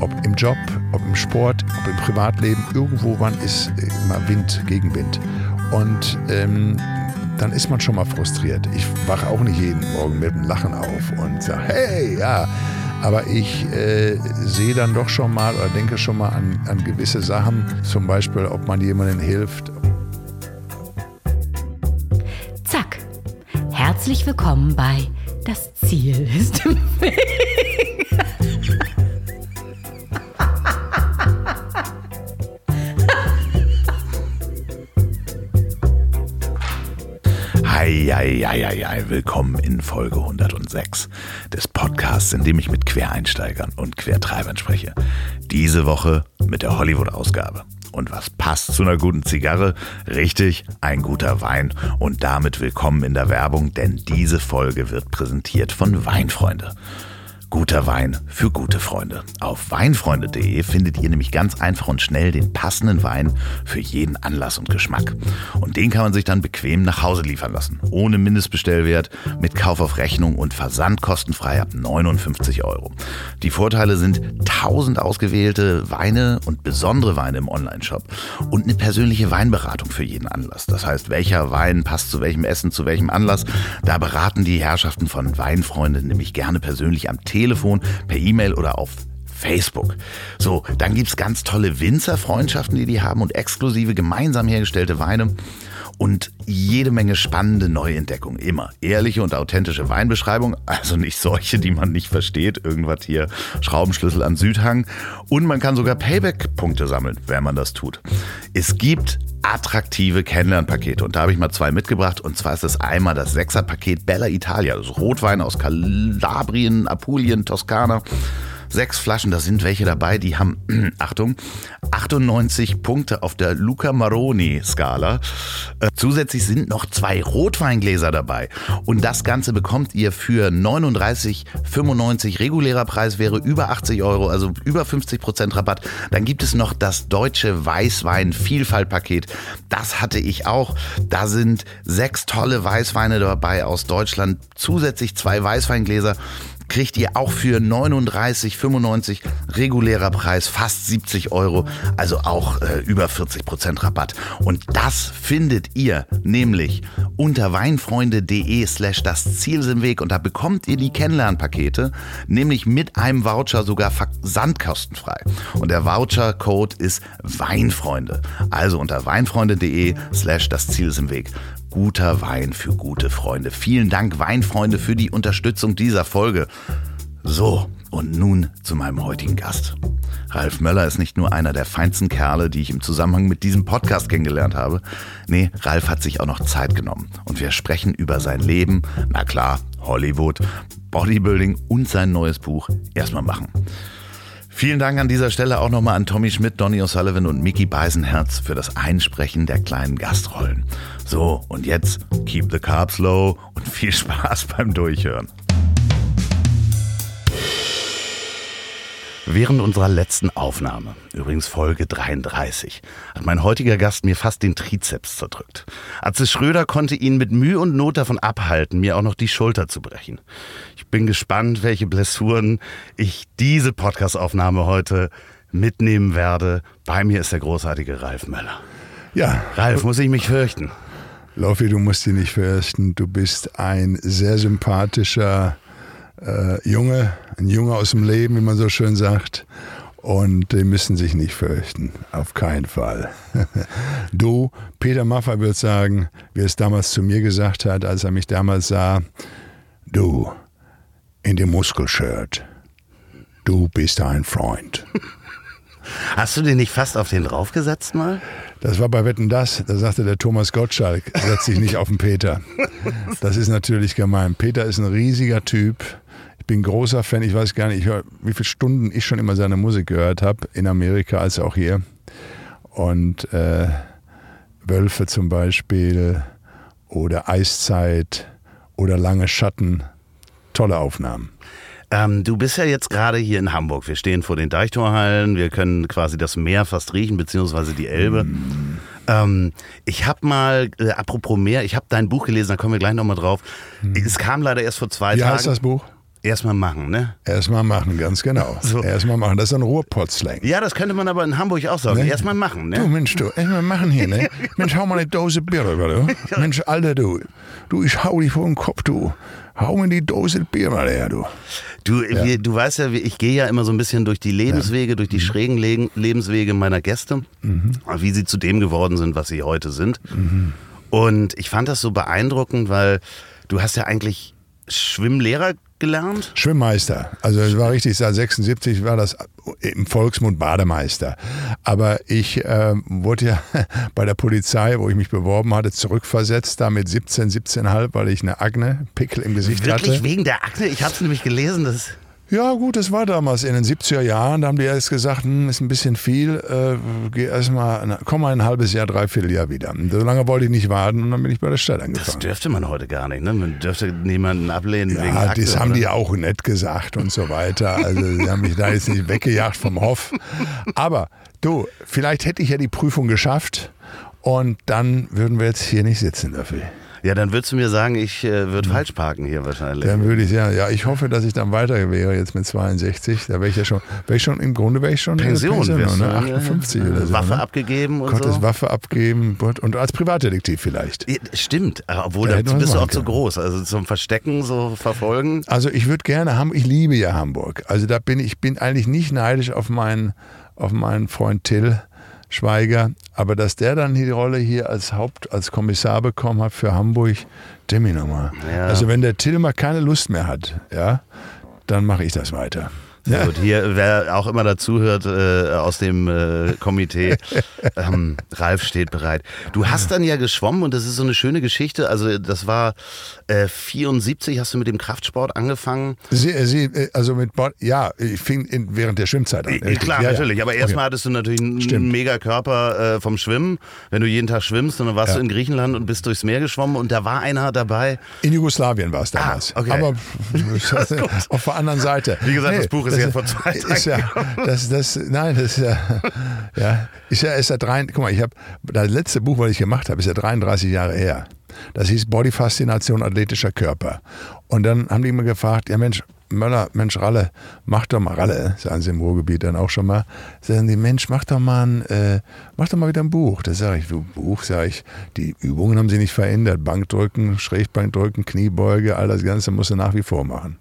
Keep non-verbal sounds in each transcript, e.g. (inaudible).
ob im Job, ob im Sport, ob im Privatleben, irgendwo wann ist immer Wind, Gegenwind. Und ähm, dann ist man schon mal frustriert. Ich wache auch nicht jeden Morgen mit einem Lachen auf und sage, hey, ja. Aber ich äh, sehe dann doch schon mal oder denke schon mal an, an gewisse Sachen, zum Beispiel, ob man jemandem hilft. Zack. Herzlich willkommen bei Das Ziel ist im Weg. Eieieiei, willkommen in Folge 106 des Podcasts, in dem ich mit Quereinsteigern und Quertreibern spreche. Diese Woche mit der Hollywood-Ausgabe. Und was passt zu einer guten Zigarre? Richtig, ein guter Wein. Und damit willkommen in der Werbung, denn diese Folge wird präsentiert von Weinfreunde. Guter Wein für gute Freunde. Auf weinfreunde.de findet ihr nämlich ganz einfach und schnell den passenden Wein für jeden Anlass und Geschmack. Und den kann man sich dann bequem nach Hause liefern lassen. Ohne Mindestbestellwert, mit Kauf auf Rechnung und Versand kostenfrei ab 59 Euro. Die Vorteile sind 1000 ausgewählte Weine und besondere Weine im Onlineshop und eine persönliche Weinberatung für jeden Anlass. Das heißt, welcher Wein passt zu welchem Essen, zu welchem Anlass. Da beraten die Herrschaften von Weinfreunde nämlich gerne persönlich am Tee Telefon, per E-Mail oder auf Facebook. So, dann gibt es ganz tolle Winzerfreundschaften, die die haben und exklusive gemeinsam hergestellte Weine und jede Menge spannende Neuentdeckungen. Immer ehrliche und authentische Weinbeschreibung, also nicht solche, die man nicht versteht. Irgendwas hier, Schraubenschlüssel am Südhang. Und man kann sogar Payback-Punkte sammeln, wenn man das tut. Es gibt attraktive Kennenlernpakete. Und da habe ich mal zwei mitgebracht. Und zwar ist es einmal das Sechser-Paket Bella Italia, also Rotwein aus Kalabrien, Apulien, Toskana sechs Flaschen, da sind welche dabei, die haben, (clears throat) Achtung, 98 Punkte auf der Luca Maroni-Skala. Äh, zusätzlich sind noch zwei Rotweingläser dabei. Und das Ganze bekommt ihr für 39,95 regulärer Preis wäre über 80 Euro, also über 50 Prozent Rabatt. Dann gibt es noch das deutsche Weißwein-Vielfalt-Paket. Das hatte ich auch. Da sind sechs tolle Weißweine dabei aus Deutschland. Zusätzlich zwei Weißweingläser kriegt ihr auch für 39,95 regulärer Preis, fast 70 Euro, also auch äh, über 40 Prozent Rabatt. Und das findet ihr nämlich unter weinfreunde.de slash das Ziel im Weg und da bekommt ihr die Kennenlernpakete, nämlich mit einem Voucher sogar versandkostenfrei. Und der Voucher-Code ist Weinfreunde. Also unter weinfreunde.de slash das Ziel ist im Weg guter Wein für gute Freunde. Vielen Dank, Weinfreunde, für die Unterstützung dieser Folge. So, und nun zu meinem heutigen Gast. Ralf Möller ist nicht nur einer der feinsten Kerle, die ich im Zusammenhang mit diesem Podcast kennengelernt habe. Nee, Ralf hat sich auch noch Zeit genommen. Und wir sprechen über sein Leben, na klar, Hollywood, Bodybuilding und sein neues Buch Erstmal machen. Vielen Dank an dieser Stelle auch nochmal an Tommy Schmidt, Donny O'Sullivan und Mickey Beisenherz für das Einsprechen der kleinen Gastrollen. So, und jetzt keep the carbs low und (laughs) viel Spaß beim Durchhören. Während unserer letzten Aufnahme, übrigens Folge 33, hat mein heutiger Gast mir fast den Trizeps zerdrückt. Atze Schröder konnte ihn mit Mühe und Not davon abhalten, mir auch noch die Schulter zu brechen. Ich bin gespannt, welche Blessuren ich diese Podcastaufnahme heute mitnehmen werde. Bei mir ist der großartige Ralf Möller. Ja. Ralf, muss ich mich fürchten? Laufi, du musst dich nicht fürchten. Du bist ein sehr sympathischer äh, Junge, ein Junge aus dem Leben, wie man so schön sagt. Und die müssen sich nicht fürchten. Auf keinen Fall. (laughs) du, Peter Maffay wird sagen, wie er es damals zu mir gesagt hat, als er mich damals sah, du, in dem Muskelshirt, du bist ein Freund. (laughs) Hast du den nicht fast auf den draufgesetzt mal? Das war bei Wetten Das. Da sagte der Thomas Gottschalk, setz dich nicht auf den Peter. Das ist natürlich gemein. Peter ist ein riesiger Typ bin großer Fan. Ich weiß gar nicht, wie viele Stunden ich schon immer seine Musik gehört habe, in Amerika als auch hier. Und äh, Wölfe zum Beispiel oder Eiszeit oder Lange Schatten. Tolle Aufnahmen. Ähm, du bist ja jetzt gerade hier in Hamburg. Wir stehen vor den Deichtorhallen. Wir können quasi das Meer fast riechen, beziehungsweise die Elbe. Mm. Ähm, ich habe mal, äh, apropos Meer, ich habe dein Buch gelesen, da kommen wir gleich nochmal drauf. Mm. Es kam leider erst vor zwei Wie Tagen. Wie heißt das Buch? Erstmal machen, ne? Erstmal machen, ganz genau. (laughs) So. Erstmal machen. Das ist ein Ruhrpott-Slang. Ja, das könnte man aber in Hamburg auch sagen. Ne? Erstmal machen, Du, ne? Mensch, du, erstmal machen hier, ne? (laughs) Mensch, hau mal eine Dose Bier rüber, du. (laughs) Mensch, Alter, du. Du, ich hau dich vor den Kopf, du. Hau mir die Dose Bier mal her, du. Du, wir, du weißt ja, ich gehe ja immer so ein bisschen durch die Lebenswege, durch Mhm. die schrägen Le Lebenswege meiner Gäste, wie sie zu dem geworden sind, was sie heute sind. Mhm. Und ich fand das so beeindruckend, weil du hast ja eigentlich Schwimmlehrer gelernt. Schwimmmeister. Also es war richtig, seit 76 war das im Volksmund Bademeister. Aber ich ähm, wurde ja (laughs) bei der Polizei, wo ich mich beworben hatte, zurückversetzt, da mit 17, 17,5, weil ich eine Akne, Pickel im Gesicht Wirklich hatte. wegen der Akne? Ich habe es nämlich gelesen, dass Ja, gut, das war damals in den 70er Jahren. Da haben die erst gesagt, hm, ist ein bisschen viel, äh, geh erst mal, komm mal ein halbes Jahr, dreiviertel Jahr wieder. So lange wollte ich nicht warten und dann bin ich bei der Stadt das angefangen. dürfte man heute gar nicht. Ne? Man dürfte niemanden ablehnen wegen Ja, Akne. das haben oder? die auch nett gesagt und so weiter. Also sie haben mich da jetzt nicht weggejagt vom Hof. Aber du, vielleicht hätte ich ja die Prüfung geschafft und dann würden wir jetzt hier nicht sitzen dafür. Ja, dann würdest du mir sagen, ich äh, würde falsch parken hier wahrscheinlich. Dann würde ich ja, ja, ich hoffe, dass ich dann weiter wäre jetzt mit 62. Da wäre ich ja schon, wäre ich schon im Grunde wäre ich schon der Pension, du, ne? ne? 58 oder so. Waffe ne? abgegeben und Gottes so. Waffe abgeben und, und als Privatdetektiv vielleicht. Ja, Stimmt, äh, obwohl Da bist du auch zu groß. Also zum Verstecken, so verfolgen. Also ich würde gerne Hamburg, ich liebe ja Hamburg. Also da bin ich bin eigentlich nicht neidisch auf meinen, auf meinen Freund Till Schweiger, aber dass der dann die Rolle hier als Haupt, als Kommissar bekommen hat für Hamburg, Demi nochmal. Ja. Also wenn der Till mal keine Lust mehr hat, ja, dann mache ich das weiter. Ja. Gut, hier, wer auch immer dazuhört äh, aus dem äh, Komitee, (laughs) ähm, Ralf steht bereit. Du hast dann ja geschwommen und das ist so eine schöne Geschichte. Also das war äh, 74, hast du mit dem Kraftsport angefangen. Sie, sie, äh, also mit Bord, ja, ich fing in, während der Schwimmzeit an. Äh, richtig. Klar, ja, natürlich. Aber erstmal hattest du natürlich einen Stimmt. mega Körper äh, vom Schwimmen. Wenn du jeden Tag schwimmst und dann warst Ja. du in Griechenland und bist durchs Meer geschwommen und da war einer dabei. In Jugoslawien war es damals. Ah, okay. Aber (laughs) (laughs) auf der anderen Seite. Wie gesagt, das Buch ist ja vor zwei ist ja, das, das, Nein, das ist ja, ja, ist ja, ist ja drei, guck mal, ich habe, das letzte Buch, was ich gemacht habe, ist ja 33 Jahre her. Das hieß Body Faszination athletischer Körper. Und dann haben die immer gefragt, ja Mensch, Möller, Mensch, Ralle, mach doch mal, Ralle, sagen sie im Ruhrgebiet dann auch schon mal, sagen die, Mensch, mach doch mal ein, äh, mach doch mal wieder ein Buch. Da sage ich, du Buch, sage ich, die Übungen haben sie nicht verändert. Bankdrücken, Schrägbankdrücken, Kniebeuge, all das Ganze musst du nach wie vor machen.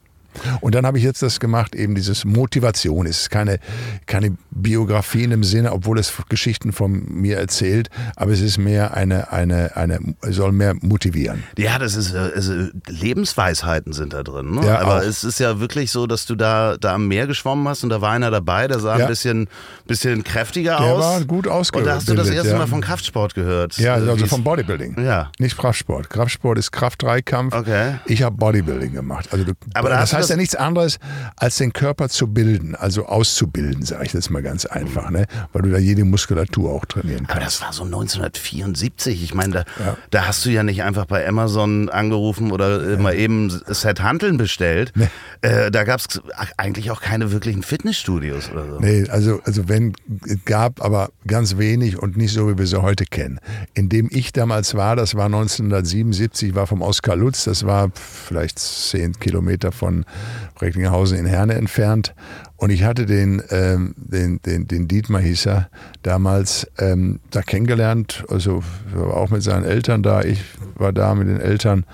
Und dann habe ich jetzt das gemacht, eben dieses Motivation. Es ist keine, keine Biografie in dem Sinne, obwohl es Geschichten von mir erzählt, aber es ist mehr eine, eine, eine soll mehr motivieren. Ja, das ist, äh, also Lebensweisheiten sind da drin. Ne? Ja, Aber auch. es ist ja wirklich so, dass du da, da am Meer geschwommen hast und da war einer dabei, der sah Ja. ein bisschen, bisschen kräftiger Der aus. war gut Und da hast du das ausgebildet, erste ja. Mal von Kraftsport gehört. Ja, Äh, also vom Bodybuilding. Ja. Nicht Kraftsport. Kraftsport ist Kraft-Dreikampf. Okay. Ich habe Bodybuilding gemacht. Also du, Aber da das heißt das- ja nichts anderes, als den Körper zu bilden, also auszubilden, sage ich das mal ganz einfach, ne? weil du da jede Muskulatur auch trainieren Aber kannst. das war so 1974. Ich meine, da, da hast du ja nicht einfach bei Amazon angerufen oder äh, mal eben Set Hanteln bestellt. Äh, da gab es eigentlich auch keine wirklichen Fitnessstudios oder so. Nee, also, also wenn, es gab aber ganz wenig und nicht so, wie wir sie heute kennen. In dem ich damals war, das war 1977, war vom Oskar Lutz, das war vielleicht zehn Kilometer von Recklinghausen in Herne entfernt. Und ich hatte den, ähm, den, den, den Dietmar hieß er, damals ähm, da kennengelernt, also war auch mit seinen Eltern da, ich war da mit den Eltern.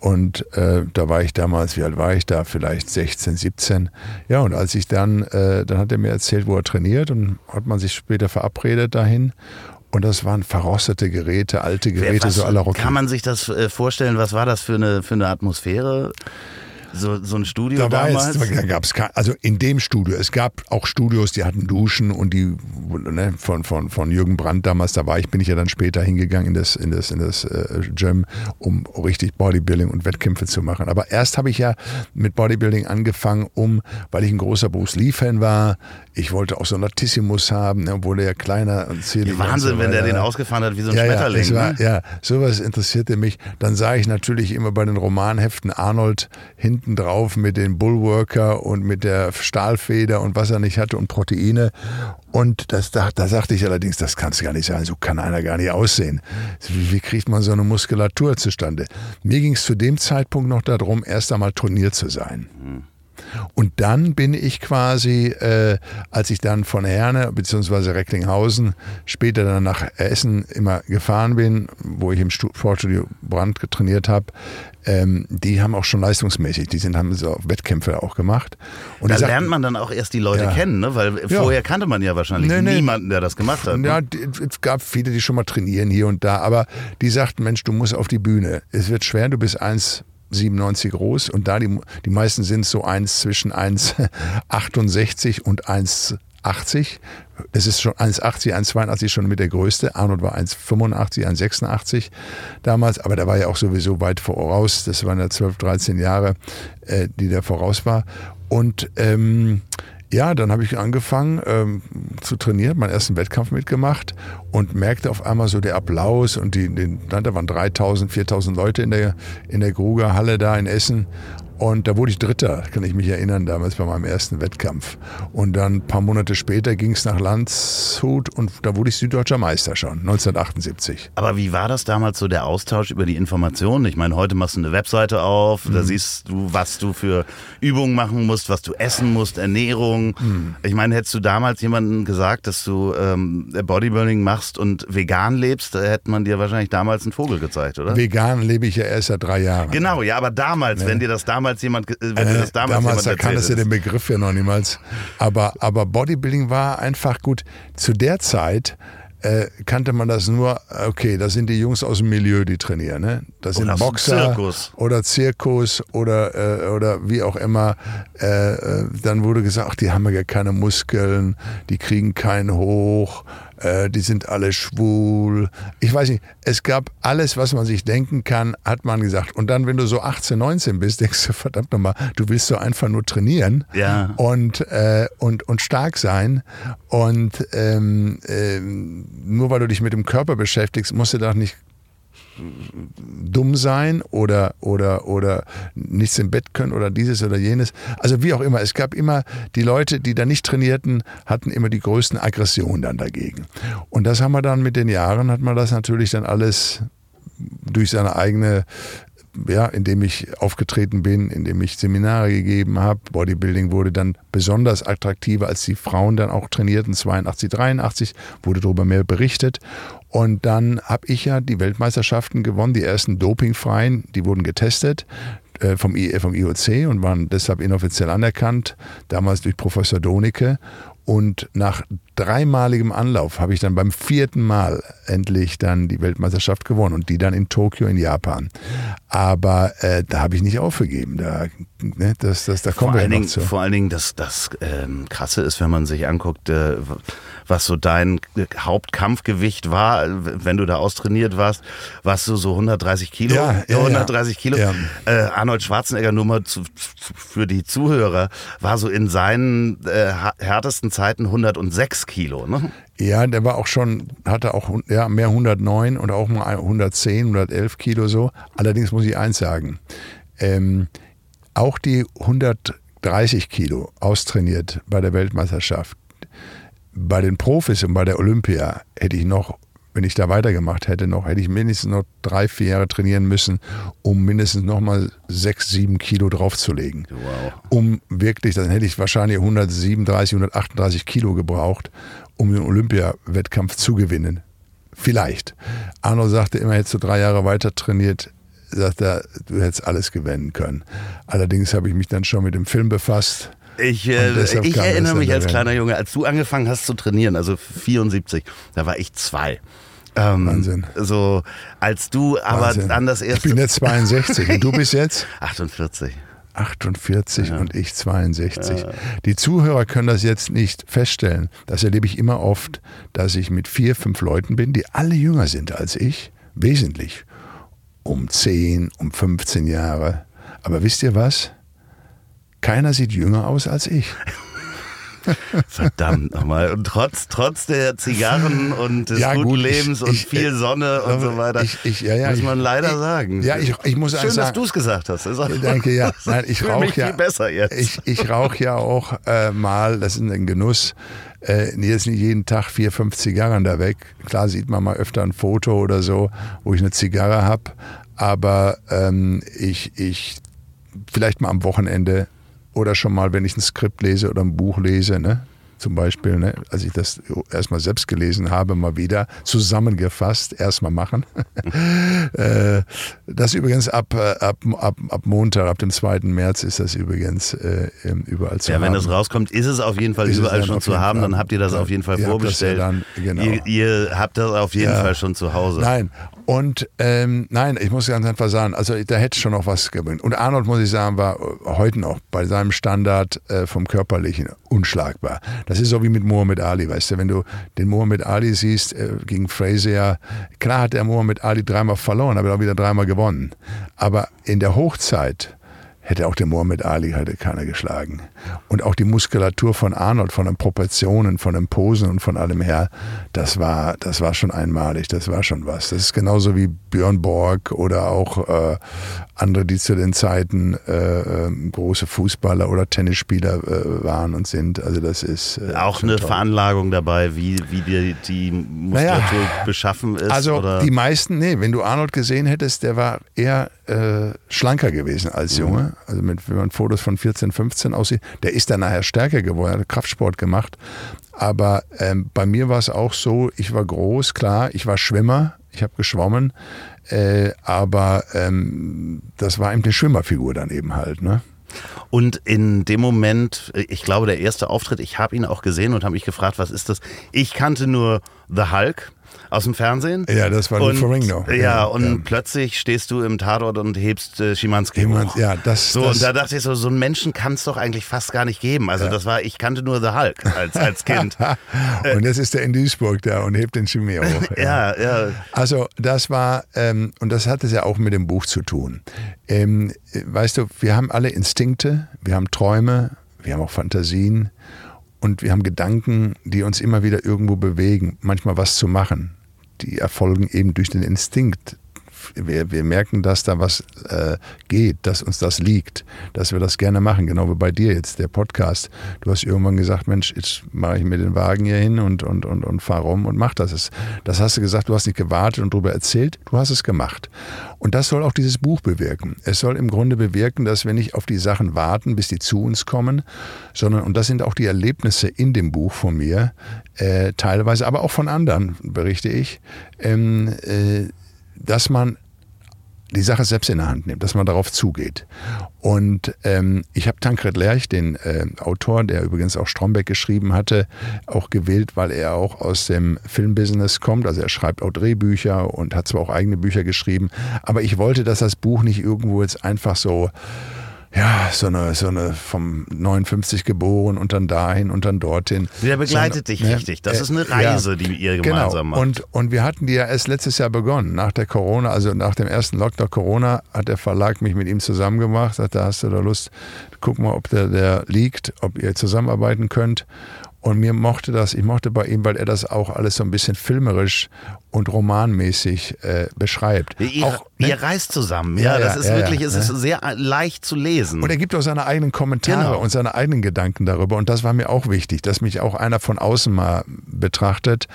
Und äh, da war ich damals, wie alt war ich da? Vielleicht 16, 17. Ja, und als ich dann, äh, dann hat er mir erzählt, wo er trainiert und hat man sich später verabredet dahin. Und das waren verrostete Geräte, alte Geräte, Was, so aller Rocky. kann man sich das äh, vorstellen? Was war das für eine, für eine Atmosphäre? So, so ein Studio Da war damals? jetzt, da gab's kein, also in dem Studio, es gab auch Studios, die hatten Duschen und die ne, von, von, von Jürgen Brandt damals, da war ich, bin ich ja dann später hingegangen in das, in das, in das äh, Gym, um richtig Bodybuilding und Wettkämpfe zu machen. Aber erst habe ich ja mit Bodybuilding angefangen, um, weil ich ein großer Bruce Lee-Fan war, ich wollte auch so einen Latissimus haben, obwohl der ja kleiner und zierlich war Wahnsinn, so wenn der den ausgefahren hat wie so ein ja, Schmetterling. Ja, war, ne? ja, sowas interessierte mich. Dann sah ich natürlich immer bei den Romanheften Arnold hinten drauf mit den Bullworker und mit der Stahlfeder und was er nicht hatte und Proteine. Und das, da, da sagte ich allerdings, das kann es gar nicht sein, so kann einer gar nicht aussehen. Wie, wie kriegt man so eine Muskulatur zustande? Mir ging es zu dem Zeitpunkt noch darum, erst einmal trainiert zu sein. Und dann bin ich quasi, äh, als ich dann von Herne bzw. Recklinghausen später dann nach Essen immer gefahren bin, wo ich im Sportstudio Brand trainiert habe, ähm, die haben auch schon leistungsmäßig, die sind, haben so Wettkämpfe auch gemacht. Und da sagten, lernt man dann auch erst die Leute ja. kennen, ne? weil ja. vorher kannte man ja wahrscheinlich nee, nee. niemanden, der das gemacht hat. Ne? Ja, es gab viele, die schon mal trainieren hier und da, aber die sagten, Mensch, du musst auf die Bühne. Es wird schwer, du bist 1,97 groß und da die, die meisten sind so eins zwischen 1,68 und 1,80 es ist schon 1,80, 1,82 schon mit der größte. Arnold war 1,85, 1,86 damals, aber der war ja auch sowieso weit voraus. Das waren ja 12, 13 Jahre, äh, die der voraus war. Und ähm, ja, dann habe ich angefangen ähm, zu trainieren, meinen ersten Wettkampf mitgemacht und merkte auf einmal so der Applaus und die, die da waren 3000, 4000 Leute in der, in der Gruger Halle da in Essen und da wurde ich Dritter, kann ich mich erinnern, damals bei meinem ersten Wettkampf. Und dann ein paar Monate später ging es nach Landshut und da wurde ich Süddeutscher Meister schon, 1978. Aber wie war das damals so der Austausch über die Informationen? Ich meine, heute machst du eine Webseite auf, mhm. da siehst du, was du für Übungen machen musst, was du essen musst, Ernährung. Mhm. Ich meine, hättest du damals jemandem gesagt, dass du ähm, Bodybuilding machst und vegan lebst, da hätte man dir wahrscheinlich damals einen Vogel gezeigt, oder? Vegan lebe ich ja erst seit drei Jahren. Genau, ja, aber damals, nee. wenn dir das damals damals jemand, wenn äh, das damals, damals jemand kannte ja den Begriff ja noch niemals. Aber, aber Bodybuilding war einfach gut. Zu der Zeit äh, kannte man das nur, okay, das sind die Jungs aus dem Milieu, die trainieren. Ne? Das sind oder Boxer Zirkus. oder Zirkus oder, äh, oder wie auch immer. Äh, äh dann wurde gesagt, ach, die haben ja keine Muskeln, die kriegen keinen hoch äh, die sind alle schwul. Ich weiß nicht, es gab alles, was man sich denken kann, hat man gesagt. Und dann, wenn du so 18, 19 bist, denkst du, verdammt nochmal, du willst so einfach nur trainieren ja. und, äh, und, und stark sein. Und ähm, äh, nur weil du dich mit dem Körper beschäftigst, musst du doch nicht dumm sein oder, oder, oder nichts im Bett können oder dieses oder jenes. Also wie auch immer, es gab immer die Leute, die da nicht trainierten, hatten immer die größten Aggressionen dann dagegen. Und das haben wir dann mit den Jahren, hat man das natürlich dann alles durch seine eigene ja, indem ich aufgetreten bin, indem ich Seminare gegeben habe. Bodybuilding wurde dann besonders attraktiver, als die Frauen dann auch trainierten, 82, 83, wurde darüber mehr berichtet. Und dann habe ich ja die Weltmeisterschaften gewonnen, die ersten dopingfreien, die wurden getestet äh, vom, IOC und waren deshalb inoffiziell anerkannt, damals durch Professor Donicke. Und nach dreimaligem Anlauf habe ich dann beim vierten Mal endlich dann die Weltmeisterschaft gewonnen und die dann in Tokio in Japan. Aber äh, da habe ich nicht aufgegeben. Da, ne, das, das, da kommen vor wir allen ja noch zu. Vor allen Dingen, das, das ähm, Krasse ist, wenn man sich anguckt, äh, was so dein Hauptkampfgewicht war, wenn du da austrainiert warst, warst du so 130 Kilo. Ja, ja 130 Kilo. Ja. Äh, Arnold Schwarzenegger, nur mal zu, für die Zuhörer, war so in seinen äh, härtesten Zeiten 106 Kilo. Ne? Ja, der war auch schon, hatte auch ja, mehr 109 und auch mal 110, 111 Kilo so. Allerdings muss ich eins sagen, ähm, auch die 130 Kilo austrainiert bei der Weltmeisterschaft, bei den Profis und bei der Olympia hätte ich noch, wenn ich da weitergemacht hätte, noch, hätte ich mindestens noch drei, vier Jahre trainieren müssen, um mindestens noch mal sechs, sieben Kilo draufzulegen. Wow. Um wirklich, dann hätte ich wahrscheinlich 137, 138 Kilo gebraucht, um den Olympia-Wettkampf zu gewinnen. Vielleicht. Arno sagte immer, hättest du drei Jahre weiter trainiert, sagt er, du hättest alles gewinnen können. Allerdings habe ich mich dann schon mit dem Film befasst ich, äh, ich erinnere mich als kleiner Junge, als du angefangen hast zu trainieren, also 74, da war ich zwei. Ähm, Wahnsinn. So, als du aber Wahnsinn. dann das erste. Ich bin jetzt 62 und du (laughs) bist jetzt? 48. 48 ja. und ich 62. Ja. Die Zuhörer können das jetzt nicht feststellen. Das erlebe ich immer oft, dass ich mit vier, fünf Leuten bin, die alle jünger sind als ich, wesentlich. Um 10, um 15 Jahre. Aber wisst ihr was? Keiner sieht jünger aus als ich. Verdammt nochmal. Und trotz, trotz der Zigarren und des ja, guten gut, Lebens ich, und ich, viel äh, Sonne und so weiter, ich, ja, ja, muss man leider sagen. Ja, ich, ich muss Schön, sagen, dass du es gesagt hast. Danke, ja. Nein, ich rauche ja. Viel besser jetzt. Ich, ich rauche ja auch äh, mal, das ist ein Genuss, äh, jetzt nicht jeden Tag vier, fünf Zigarren da weg. Klar sieht man mal öfter ein Foto oder so, wo ich eine Zigarre habe. Aber ähm, ich, ich vielleicht mal am Wochenende oder schon mal, wenn ich ein Skript lese oder ein Buch lese, ne? Zum Beispiel, ne, als ich das erstmal selbst gelesen habe, mal wieder zusammengefasst, erstmal machen. (laughs) Äh, das übrigens ab, äh, ab, ab, ab Montag, ab dem 2. März ist das übrigens äh, überall zu ja, haben. Ja, wenn das rauskommt, ist es auf jeden Fall ist überall schon zu haben, dann habt ihr das auf jeden Fall vorbestellt. Ja dann, genau. ihr, ihr, habt das auf jeden. Fall schon zu Hause. Nein, und ähm, nein, ich muss ganz einfach sagen, also da hätte schon noch was gewinnt. Und Arnold, muss ich sagen, war heute noch bei seinem Standard äh, vom Körperlichen unschlagbar. Das ist so wie mit Muhammad Ali, weißt du, wenn du den Muhammad Ali siehst äh, gegen Frazier, klar hat der Muhammad Ali dreimal verloren, aber auch wieder dreimal gewonnen. Aber in der Hochzeit hätte auch der Muhammad Ali hätte keiner geschlagen. Und auch die Muskulatur von Arnold, von den Proportionen, von den Posen und von allem her, das war, das war schon einmalig, das war schon was. Das ist genauso wie Björn Borg oder auch äh, andere, die zu den Zeiten äh, äh, große Fußballer oder Tennisspieler äh, waren und sind. Also das ist äh, auch eine toll. Veranlagung dabei, wie, wie die, die Muskulatur naja, beschaffen ist. Also oder? die meisten, nee, wenn du Arnold gesehen hättest, der war eher äh, schlanker gewesen als mhm. Also mit, wenn man Fotos von 14, 15 aussieht, der ist dann nachher stärker geworden, hat Kraftsport gemacht. Aber ähm, bei mir war es auch so, ich war groß, klar, ich war Schwimmer, ich habe geschwommen, äh, aber ähm, das war eben eine Schwimmerfigur dann eben halt. Ne? Und in dem Moment, ich glaube, der erste Auftritt, ich habe ihn auch gesehen und habe mich gefragt, was ist das? Ich kannte nur The Hulk aus dem Fernsehen. Ja, das war und, Ferrigno. Ja, ja, und ja. plötzlich stehst du im Tatort und hebst äh, Schimanski hoch. Ja, das, so, das, und da dachte ich so, so einen Menschen kann es doch eigentlich fast gar nicht geben. Also ja. das war, ich kannte nur The Hulk als, als Kind. (laughs) und jetzt ist er in Duisburg da und hebt den Chimie hoch. (laughs) ja, ja. Also das war, ähm, und das hat es ja auch mit dem Buch zu tun. Ähm, weißt du, wir haben alle Instinkte, wir haben Träume, wir haben auch Fantasien und wir haben Gedanken, die uns immer wieder irgendwo bewegen, manchmal was zu machen die erfolgen eben durch den Instinkt. Wir, wir merken, dass da was äh, geht, dass uns das liegt, dass wir das gerne machen, genau wie bei dir jetzt, der Podcast. Du hast irgendwann gesagt, Mensch, jetzt mache ich mir den Wagen hier hin und, und, und, und fahre rum und mach das. Das hast du gesagt, du hast nicht gewartet und darüber erzählt, du hast es gemacht. Und das soll auch dieses Buch bewirken. Es soll im Grunde bewirken, dass wir nicht auf die Sachen warten, bis die zu uns kommen, sondern, und das sind auch die Erlebnisse in dem Buch von mir, äh, teilweise, aber auch von anderen, berichte ich, ähm, äh, dass man die Sache selbst in der Hand nimmt, dass man darauf zugeht. Und ähm, ich habe Tankred Lerch, den äh, Autor, der übrigens auch Strombeck geschrieben hatte, auch gewählt, weil er auch aus dem Filmbusiness kommt. Also er schreibt auch Drehbücher und hat zwar auch eigene Bücher geschrieben, aber ich wollte, dass das Buch nicht irgendwo jetzt einfach so ja, so eine, so eine vom 59 geboren und dann dahin und dann dorthin. Der begleitet so, dich ne, richtig. Das äh, ist eine Reise, ja, die ihr genau. gemeinsam genau. macht. Und, und wir hatten die ja erst letztes Jahr begonnen. Nach der Corona, also nach dem ersten Lockdown Corona, hat der Verlag mich mit ihm zusammen gemacht. Sagte, hast du da Lust? Guck mal, ob der, der liegt, ob ihr zusammenarbeiten könnt. Und mir mochte das, ich mochte bei ihm, weil er das auch alles so ein bisschen filmerisch und romanmäßig äh, beschreibt. Ihr, auch, ne? ihr reist zusammen, ja, ja das ist ja, wirklich, es ist ne? sehr leicht zu lesen. Und er gibt auch seine eigenen Kommentare genau. und seine eigenen Gedanken darüber. Und das war mir auch wichtig, dass mich auch einer von außen mal betrachtet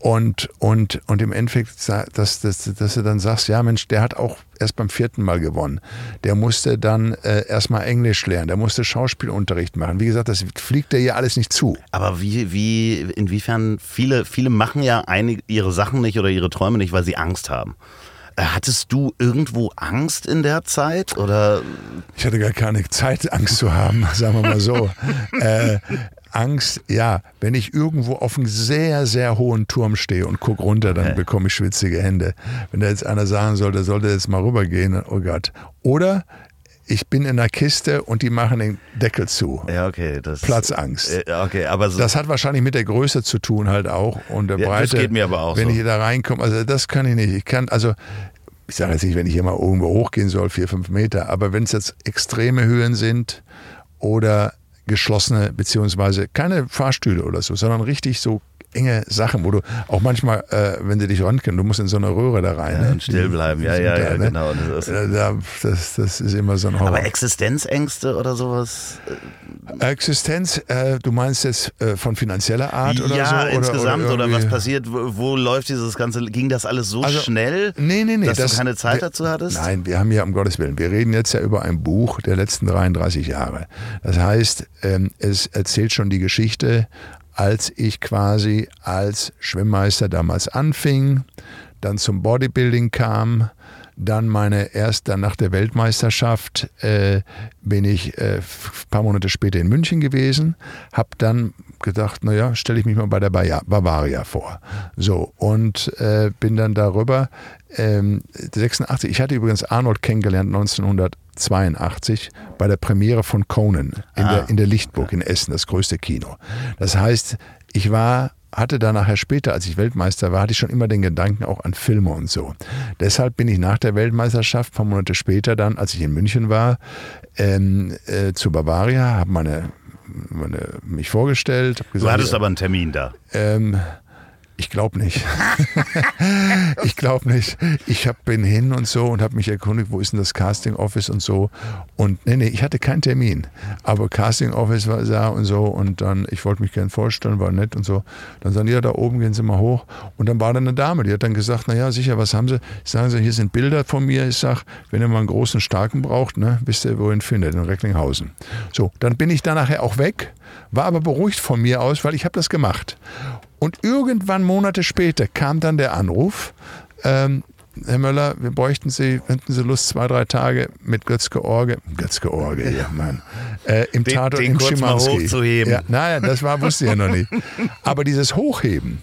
und, und, und im Endeffekt, dass, dass, dass du dann sagst, ja Mensch, der hat auch erst beim vierten Mal gewonnen. Der musste dann äh, erstmal Englisch lernen, der musste Schauspielunterricht machen. Wie gesagt, das fliegt dir ja alles nicht zu. Aber wie, wie, inwiefern, viele, viele machen ja einige, ihre Sachen nicht oder ihre Träume nicht, weil sie Angst haben. Äh, hattest du irgendwo Angst in der Zeit? Oder? Ich hatte gar keine Zeit, Angst zu haben, (laughs) sagen wir mal so. (laughs) äh, Angst, ja, wenn ich irgendwo auf einem sehr, sehr hohen Turm stehe und gucke runter, dann bekomme ich schwitzige Hände. Wenn da jetzt einer sagen soll, der sollte jetzt mal rübergehen, oh Gott. Oder ich bin in der Kiste und die machen den Deckel zu. Ja, okay. Das, Platzangst. Äh, okay, aber so das hat wahrscheinlich mit der Größe zu tun halt auch und der ja, Breite. Das geht mir aber auch Wenn so. ich da reinkomme, also das kann ich nicht. Ich kann, also ich sage jetzt nicht, wenn ich hier mal irgendwo hochgehen soll, vier, fünf Meter, aber wenn es jetzt extreme Höhen sind oder geschlossene, beziehungsweise keine Fahrstühle oder so, sondern richtig so enge Sachen, wo du auch manchmal, äh, wenn sie dich röntgen, du musst in so eine Röhre da rein. Ja, ne? und still bleiben, ja, ja, ja, ne? genau. Das ist- Äh, da- Das, das ist immer so ein Horror. Aber Existenzängste oder sowas? Existenz, äh, du meinst jetzt äh, von finanzieller Art oder ja, so? Oder, insgesamt oder, was irgendwie- passiert? Wo, wo läuft dieses Ganze? Ging das alles so Also, schnell, Nee, nee, nee. dass das, du keine Zeit wir- dazu hattest? Nein, wir haben ja, um Gottes Willen, wir reden jetzt ja über ein Buch der letzten 33 Jahre. Das heißt, ähm, es erzählt schon die Geschichte, als ich quasi als Schwimmmeister damals anfing, dann zum Bodybuilding kam, dann meine erst dann nach der Weltmeisterschaft äh, bin ich äh, ein paar Monate später in München gewesen, habe dann gedacht, naja, stelle ich mich mal bei der Bavaria vor. So, und äh, bin dann darüber, ähm, 86, ich hatte übrigens Arnold kennengelernt 1982 bei der Premiere von Conan in, Ah. der, in der Lichtburg in Essen, das größte Kino. Das heißt, ich war hatte da nachher später, als ich Weltmeister war, hatte ich schon immer den Gedanken auch an Filme und so. Deshalb bin ich nach der Weltmeisterschaft, ein paar Monate später dann, als ich in München war, ähm, äh, zu Bavaria, habe meine, meine, mich vorgestellt. hab du gesagt, hattest aber einen Termin da. ähm, ich glaube nicht. (laughs) ich glaube nicht. Ich hab, bin hin und so und habe mich erkundigt, wo ist denn das Casting Office und so. Und nee, nee, ich hatte keinen Termin. Aber Casting Office war da und so. Und dann, ich wollte mich gern vorstellen, war nett und so. Dann sagen die, ja, da oben gehen Sie mal hoch. Und dann war da eine Dame, die hat dann gesagt, naja, sicher, was haben Sie? Sagen Sie, hier sind Bilder von mir. Ich sag, wenn ihr mal einen großen Starken braucht, ne, wisst ihr, wohin findet, in Recklinghausen. So, dann bin ich da nachher auch weg, war aber beruhigt von mir aus, weil ich habe das gemacht. Und irgendwann Monate später kam dann der Anruf, ähm, Herr Möller, wir bräuchten Sie, hätten Sie Lust, zwei, drei Tage mit Götzke Orge, Götzke Orge, ja Mann, äh, im Den- Tatort den in kurz mal Schimanski. hochzuheben. Ja, naja, das war, wusste ich ja noch nicht. Aber dieses Hochheben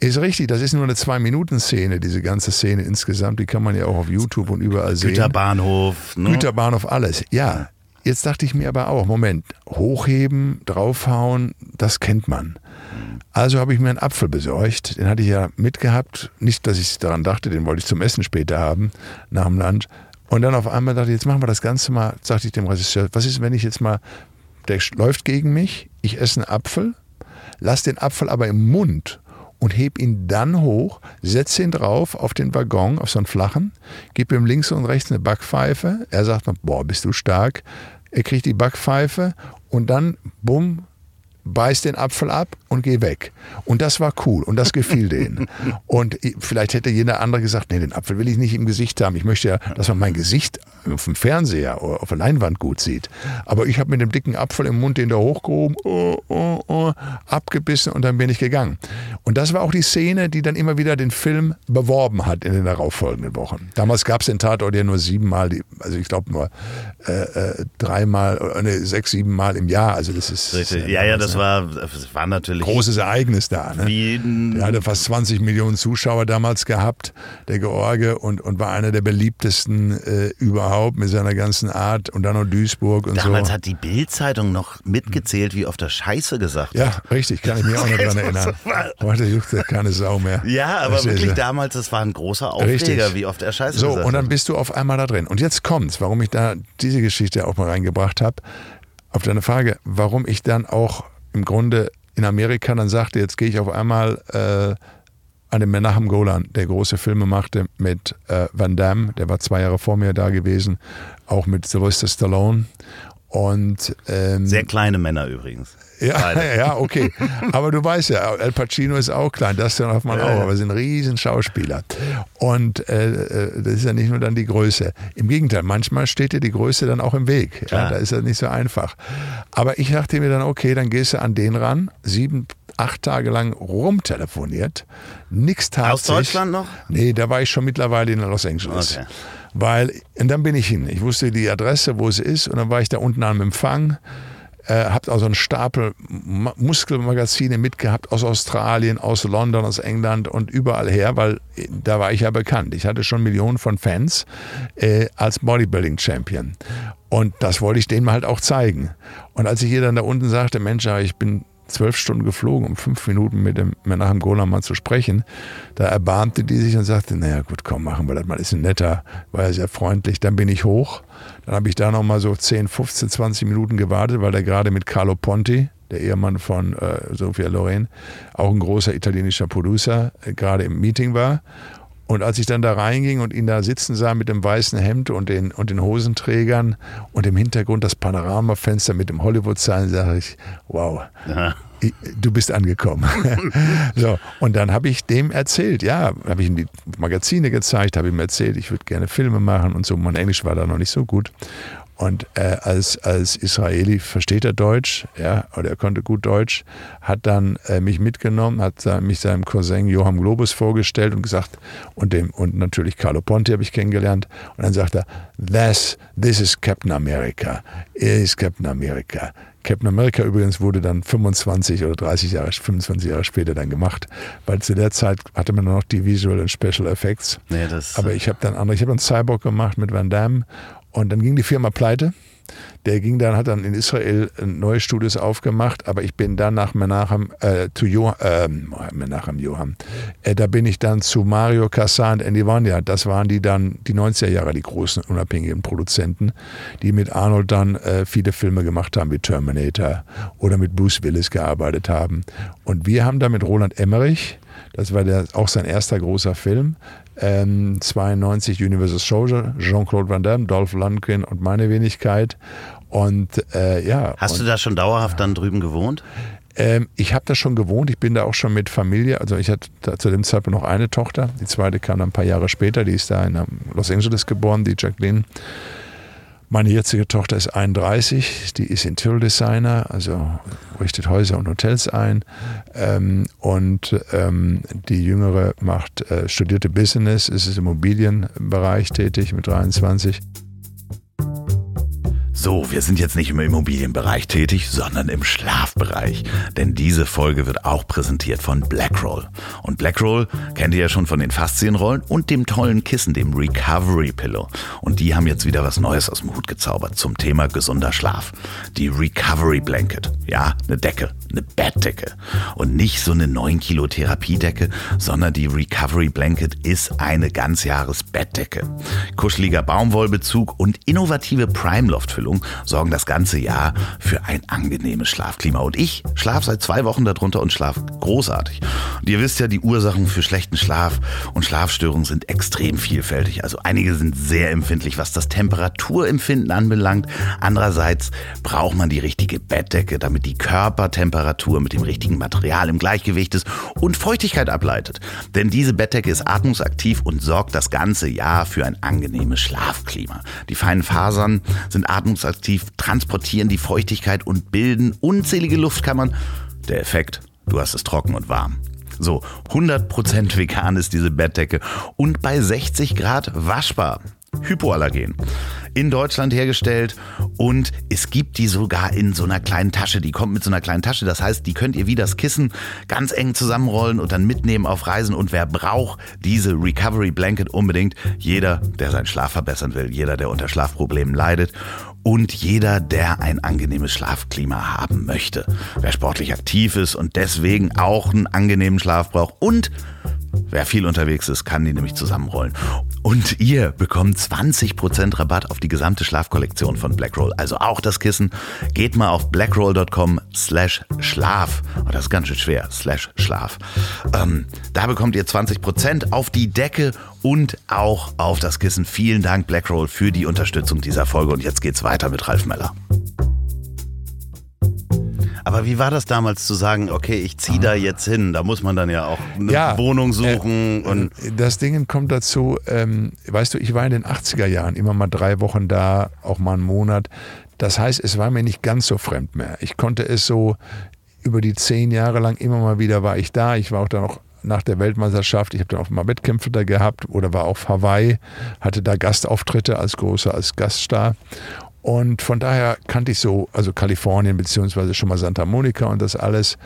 ist richtig, das ist nur eine Zwei-Minuten-Szene, diese ganze Szene insgesamt, die kann man ja auch auf YouTube und überall sehen. Güterbahnhof. Ne? Güterbahnhof, alles. Ja, jetzt dachte ich mir aber auch, Moment, hochheben, draufhauen, das kennt man. Also habe ich mir einen Apfel besorgt, den hatte ich ja mitgehabt. Nicht, dass ich daran dachte, den wollte ich zum Essen später haben, nach dem Lunch. Und dann auf einmal dachte ich, jetzt machen wir das Ganze mal, sagte ich dem Regisseur, was ist, wenn ich jetzt mal, der läuft gegen mich, ich esse einen Apfel, lass den Apfel aber im Mund und heb ihn dann hoch, setze ihn drauf auf den Waggon, auf so einen flachen, gib ihm links und rechts eine Backpfeife. Er sagt boah, bist du stark. Er kriegt die Backpfeife und dann, bumm, beiß den Apfel ab und geh weg. Und das war cool und das gefiel (laughs) denen. Und vielleicht hätte jeder andere gesagt, nee, den Apfel will ich nicht im Gesicht haben. Ich möchte ja, dass man mein Gesicht auf dem Fernseher oder auf der Leinwand gut sieht. Aber ich habe mit dem dicken Apfel im Mund den da hochgehoben, oh, oh, oh, abgebissen und dann bin ich gegangen. Und das war auch die Szene, die dann immer wieder den Film beworben hat in den darauffolgenden Wochen. Damals gab es den Tatort ja nur siebenmal, also ich glaube nur äh, äh, dreimal, nee, sechs, siebenmal im Jahr. Also das ist Richtig. Ja, ja, das war, das war natürlich großes Ereignis da. Ne? Der hatte fast 20 Millionen Zuschauer damals gehabt, der George, und, und war einer der beliebtesten äh, überhaupt mit seiner ganzen Art und dann noch Duisburg und Damals so. hat die Bild-Zeitung noch mitgezählt, wie oft er Scheiße gesagt hat. ja, richtig, kann ich mich auch noch (laughs) dran erinnern. Heute juckt ja keine Sau mehr. Ja, aber Das wirklich damals, das war ein großer Aufreger, Richtig. wie oft er Scheiße So, gesagt und dann hat. bist du auf einmal da drin. Und jetzt kommt's, warum ich da diese Geschichte auch mal reingebracht habe. Auf deine Frage, warum ich dann auch im Grunde in Amerika dann sagte, jetzt gehe ich auf einmal äh, an den Menachem Golan, der große Filme machte mit äh, Van Damme, der war zwei Jahre vor mir da gewesen, auch mit Sylvester Stallone. Und ähm, Sehr kleine Männer übrigens. ja, (laughs) ja, okay. Aber du weißt ja, Al Pacino ist auch klein, das darf man auch, aber sind riesen Schauspieler. Und äh, äh, das ist ja nicht nur dann die Größe. Im Gegenteil, manchmal steht dir die Größe dann auch im Weg. Ja, da ist das nicht so einfach. Aber ich dachte mir dann, okay, dann gehst du an den ran, sieben, acht Tage lang rumtelefoniert, nichts tat Aus sich. Deutschland noch? Nee, da war ich schon mittlerweile in Los Angeles. Okay. Weil, und dann bin ich hin. Ich wusste die Adresse, wo es ist, und dann war ich da unten am Empfang. Äh, hab also einen Stapel Ma- Muskelmagazine mitgehabt aus Australien, aus London, aus England und überall her, weil äh, da war ich ja bekannt. Ich hatte schon Millionen von Fans äh, als Bodybuilding-Champion. Und das wollte ich denen halt auch zeigen. Und als ich ihr dann da unten sagte, Mensch, ich bin zwölf Stunden geflogen, um fünf Minuten mit dem Menachem Golan zu sprechen. Da erbarmte die sich und sagte, naja gut, komm, machen wir das mal, ist ein netter, war ja sehr freundlich. Dann bin ich hoch, dann habe ich da noch mal so 10, 15, 20 Minuten gewartet, weil der gerade mit Carlo Ponti, der Ehemann von äh, Sophia Loren, auch ein großer italienischer Producer, äh, gerade im Meeting war. Und als ich dann da reinging und ihn da sitzen sah mit dem weißen Hemd und den, und den Hosenträgern und im Hintergrund das Panoramafenster mit dem Hollywood-Sign, sage ich, wow, Aha. du bist angekommen. (laughs) so, und dann habe ich dem erzählt, ja, habe ich ihm die Magazine gezeigt, habe ihm erzählt, ich würde gerne Filme machen und so. Mein Englisch war da noch nicht so gut. Und äh, als, als Israeli versteht er Deutsch, ja, oder er konnte gut Deutsch, hat dann äh, mich mitgenommen, hat mich seinem Cousin Johann Globus vorgestellt und gesagt, und dem, und natürlich Carlo Ponti habe ich kennengelernt. Und dann sagt er, This, this is Captain America. Er ist Captain America. Captain America übrigens wurde dann 25 oder 30 Jahre, 25 Jahre später dann gemacht, weil zu der Zeit hatte man noch die Visual und Special Effects. Nee, Aber ich habe dann andere, ich habe dann Cyborg gemacht mit Van Damme und dann ging die Firma pleite. Der ging dann, hat dann in Israel neue Studios aufgemacht, aber ich bin dann nach Menachem, äh, zu jo äh, Menachem Johann, äh, da bin ich dann zu Mario Casar und Andy Vanya. Das waren die dann, die 90er Jahre, die großen unabhängigen Produzenten, die mit Arnold dann äh, viele Filme gemacht haben, wie Terminator oder mit Bruce Willis gearbeitet haben. Und wir haben da mit Roland Emmerich, das war der, auch sein erster großer Film, ähm, 92 Universal Soldier, Jean-Claude Van Damme, Dolph Lundgren und meine Wenigkeit. Und äh, ja. Hast und, du da schon dauerhaft dann drüben gewohnt? Ähm, ich habe da schon gewohnt. Ich bin da auch schon mit Familie. Also ich hatte zu dem Zeitpunkt noch eine Tochter. Die zweite kam dann ein paar Jahre später. Die ist da in Los Angeles geboren, die Jacqueline. Meine jetzige Tochter ist 31, die ist Interior-Designer, also richtet Häuser und Hotels ein. Ähm, und ähm, die Jüngere macht, äh, studierte Business, ist im Immobilienbereich tätig mit 23. So, wir sind jetzt nicht im Immobilienbereich tätig, sondern im Schlafbereich. Denn diese Folge wird auch präsentiert von Blackroll. Und Blackroll kennt ihr ja schon von den Faszienrollen und dem tollen Kissen, dem Recovery Pillow. Und die haben jetzt wieder was Neues aus dem Hut gezaubert zum Thema gesunder Schlaf. Die Recovery Blanket. Ja, eine Decke, eine Bettdecke. Und nicht so eine 9 Kilo Therapiedecke, sondern die Recovery Blanket ist eine Ganzjahres-Bettdecke. Kuscheliger Baumwollbezug und innovative Prime Loft Füllung Erholung sorgen das ganze Jahr für ein angenehmes Schlafklima. Und ich schlafe seit zwei Wochen darunter und schlafe großartig. Und ihr wisst ja, die Ursachen für schlechten Schlaf und Schlafstörungen sind extrem vielfältig. Also einige sind sehr empfindlich, was das Temperaturempfinden anbelangt. Andererseits braucht man die richtige Bettdecke, damit die Körpertemperatur mit dem richtigen Material im Gleichgewicht ist und Feuchtigkeit ableitet. Denn diese Bettdecke ist atmungsaktiv und sorgt das ganze Jahr für ein angenehmes Schlafklima. Die feinen Fasern sind atmungsaktiv atmungsaktiv, transportieren die Feuchtigkeit und bilden unzählige Luftkammern. Der Effekt, du hast es trocken und warm. So, 100% vegan ist diese Bettdecke und bei 60 Grad waschbar. Hypoallergen. In Deutschland hergestellt und es gibt die sogar in so einer kleinen Tasche. Die kommt mit so einer kleinen Tasche. Das heißt, die könnt ihr wie das Kissen ganz eng zusammenrollen und dann mitnehmen auf Reisen. Und wer braucht diese Recovery Blanket unbedingt? Jeder, der seinen Schlaf verbessern will, jeder, der unter Schlafproblemen leidet und jeder, der ein angenehmes Schlafklima haben möchte. Wer sportlich aktiv ist und deswegen auch einen angenehmen Schlaf braucht und Wer viel unterwegs ist, kann die nämlich zusammenrollen. Und ihr bekommt 20% Rabatt auf die gesamte Schlafkollektion von Blackroll. Also auch das Kissen. Geht mal auf blackroll.com slash Schlaf. Oh, das ist ganz schön schwer. Slash Schlaf. Ähm, da bekommt ihr 20% auf die Decke und auch auf das Kissen. Vielen Dank Blackroll für die Unterstützung dieser Folge. Und jetzt geht's weiter mit Ralf Meller. Aber wie war das damals zu sagen, okay, ich ziehe da jetzt hin? Da muss man dann ja auch eine ja, Wohnung suchen. Äh, und das Ding kommt dazu, ähm, weißt du, ich war in den 80er Jahren immer mal drei Wochen da, auch mal einen Monat. Das heißt, es war mir nicht ganz so fremd mehr. Ich konnte es so über die zehn Jahre lang immer mal wieder war ich da. Ich war auch dann noch nach der Weltmeisterschaft, ich habe dann auch mal Wettkämpfe da gehabt oder war auf Hawaii, hatte da Gastauftritte als großer, als Gaststar und von daher kannte ich so, also Kalifornien beziehungsweise schon mal Santa Monica und das alles.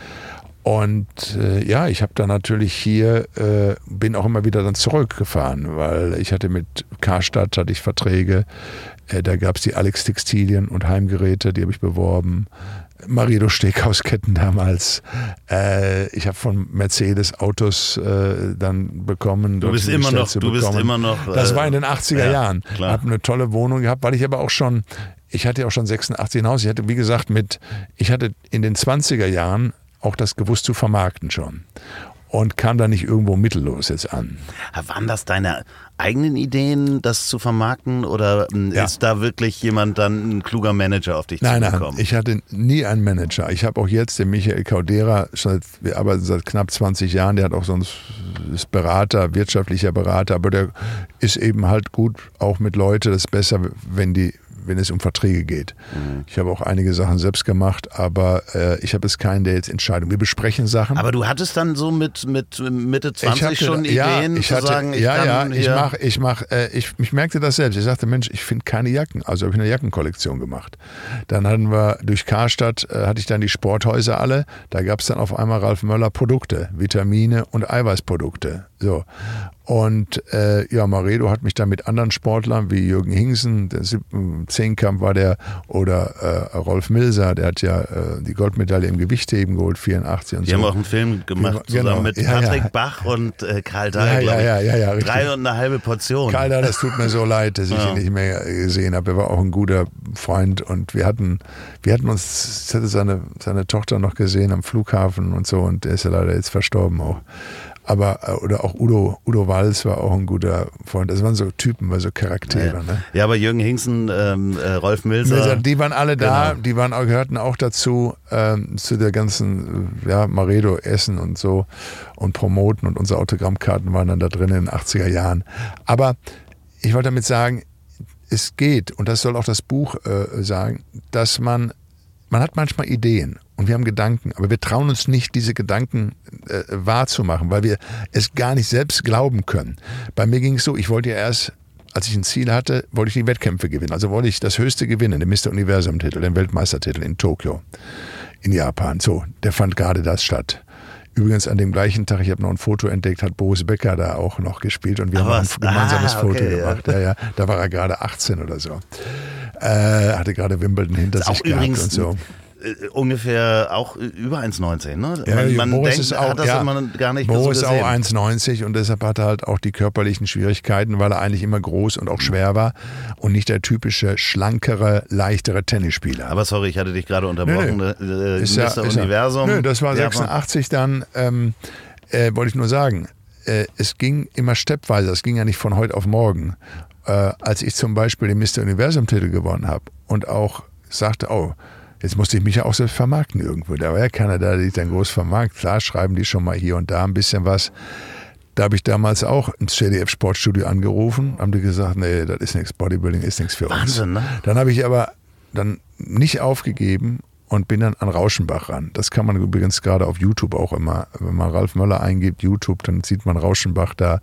Und äh, ja, ich habe dann natürlich hier, äh, bin auch immer wieder dann zurückgefahren, weil ich hatte mit Karstadt, hatte ich Verträge, äh, da gab es die Alex Textilien und Heimgeräte, die habe ich beworben. Marido Steakhausketten damals. Äh, ich habe von Mercedes Autos äh, dann bekommen. Du bist immer noch, du bist immer noch. das war in den 80er äh, ja, Jahren. Ich habe eine tolle Wohnung gehabt, weil ich aber auch schon ich hatte auch schon 86 hinaus. Ich hatte, wie gesagt, mit, ich hatte in den 20er Jahren auch das gewusst zu vermarkten schon und kam da nicht irgendwo mittellos jetzt an. Waren das deine eigenen Ideen, das zu vermarkten oder ähm, ja. ist da wirklich jemand dann ein kluger Manager auf dich nein, zugekommen? Nein, ich hatte nie einen Manager. Ich habe auch jetzt den Michael Caudera, seit, wir arbeiten seit knapp 20 Jahren, der hat auch sonst ist Berater, wirtschaftlicher Berater, aber der ist eben halt gut auch mit Leuten, das ist besser, wenn die wenn es um Verträge geht. Mhm. Ich habe auch einige Sachen selbst gemacht, aber äh, ich habe es keinen, der jetzt Entscheidung. Wir besprechen Sachen. Aber du hattest dann so mit, mit Mitte 20 hatte, schon ja, Ideen ich zu hatte, sagen, ich ja, kann ja, ich mache, ich mache, äh, ich, ich merkte das selbst. Ich sagte, Mensch, ich finde keine Jacken. Also habe ich eine Jackenkollektion gemacht. Dann hatten wir durch Karstadt äh, hatte ich dann die Sporthäuser alle. Da gab es dann auf einmal Ralf Möller Produkte, Vitamine und Eiweißprodukte. So. Und äh, ja, Maredo hat mich dann mit anderen Sportlern wie Jürgen Hingsen, der Zehnkampf war der, oder äh, Rolf Milser, der hat ja äh, die Goldmedaille im Gewichtheben geholt, 84 und die so. haben auch einen Film gemacht genau. zusammen mit ja, Patrick ja. Bach und äh, Karl Dahl, ja, ja, ja, ja, Drei richtig. und eine halbe Portion. Karl Dahl, das tut mir so leid, dass ich Ja. ihn nicht mehr gesehen habe. Er war auch ein guter Freund und wir hatten, wir hatten uns, ich hatte seine, seine Tochter noch gesehen am Flughafen und so und der ist ja leider jetzt verstorben auch. Aber, äh, oder auch Udo, Udo Walz war auch ein guter Freund. Das waren so Typen, war so Charaktere. Ja. Ne? ja, aber Jürgen Hingsen, ähm, äh, Rolf Milser. Also die waren alle da, Genau. die waren auch, gehörten auch dazu, ähm, zu der ganzen, äh, ja, Maredo Essen und so und Promoten und unsere Autogrammkarten waren dann da drin in den 80er Jahren. Aber ich wollte damit sagen, es geht, und das soll auch das Buch äh, sagen, dass man, man hat manchmal Ideen und wir haben Gedanken, aber wir trauen uns nicht, diese Gedanken äh, wahrzumachen, weil wir es gar nicht selbst glauben können. Bei mir ging es so, ich wollte ja erst als ich ein Ziel hatte, wollte ich die Wettkämpfe gewinnen. Also wollte ich das höchste gewinnen, den Mr. Universum-Titel, den Weltmeistertitel in Tokio, in Japan. So, der fand gerade das statt. Übrigens an dem gleichen Tag, ich habe noch ein Foto entdeckt, hat Boris Becker da auch noch gespielt und wir Ach haben was? ein gemeinsames Ah, Foto okay, ja. gemacht. Ja. Ja, Da war er gerade 18 oder so. Äh, hatte gerade Wimbledon hinter sich gehabt und so. Äh, ungefähr auch über 1,19. Ne? Ja, man man Boris denkt, ist auch, hat das ja, immer gar nicht Boris so ist auch 1,90 und deshalb hat er halt auch die körperlichen Schwierigkeiten, weil er eigentlich immer groß und auch schwer war und nicht der typische, schlankere, leichtere Tennisspieler. Aber sorry, ich hatte dich gerade unterbrochen. Nö, Äh, Ist ja- Mr. ist Universum. Nö, das war Ja, 86 dann, ähm, äh, wollte ich nur sagen. Äh, es ging immer steppweise, es ging ja nicht von heute auf morgen. Äh, als ich zum Beispiel den Mr. Universum-Titel gewonnen habe und auch sagte, oh, jetzt musste ich mich ja auch selbst vermarkten irgendwo. Da war ja keiner da, der sich dann groß vermarktet. Klar schreiben die schon mal hier und da ein bisschen was. Da habe ich damals auch im CDF Sportstudio angerufen, haben die gesagt, nee, das ist nichts, Bodybuilding ist nichts für uns. Wahnsinn, ne? Dann habe ich aber dann nicht aufgegeben und bin dann an Rauschenbach ran. Das kann man übrigens gerade auf YouTube auch immer, wenn man Ralf Möller eingibt, YouTube, dann sieht man Rauschenbach da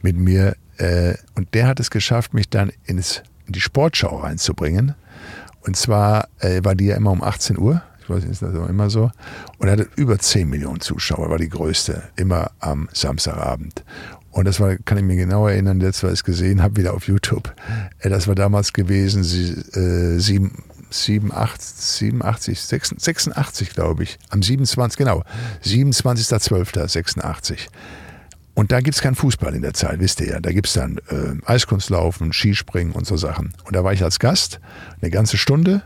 mit mir. Äh, und der hat es geschafft, mich dann ins, in die Sportschau reinzubringen. Und zwar äh, war die ja immer um 18 Uhr. Ich weiß nicht, ist das immer so. Und er hatte über 10 Millionen Zuschauer, war die größte, immer am Samstagabend. Und das war, kann ich mir genau erinnern, jetzt, weil ich es gesehen habe, wieder auf YouTube. Äh, Das war damals gewesen, sie, äh, sieben, 87, 87, 86, glaube ich. Am 27, genau. 27.12.86. Und da gibt es keinen Fußball in der Zeit, wisst ihr ja. Da gibt es dann äh, Eiskunstlaufen, Skispringen und so Sachen. Und da war ich als Gast eine ganze Stunde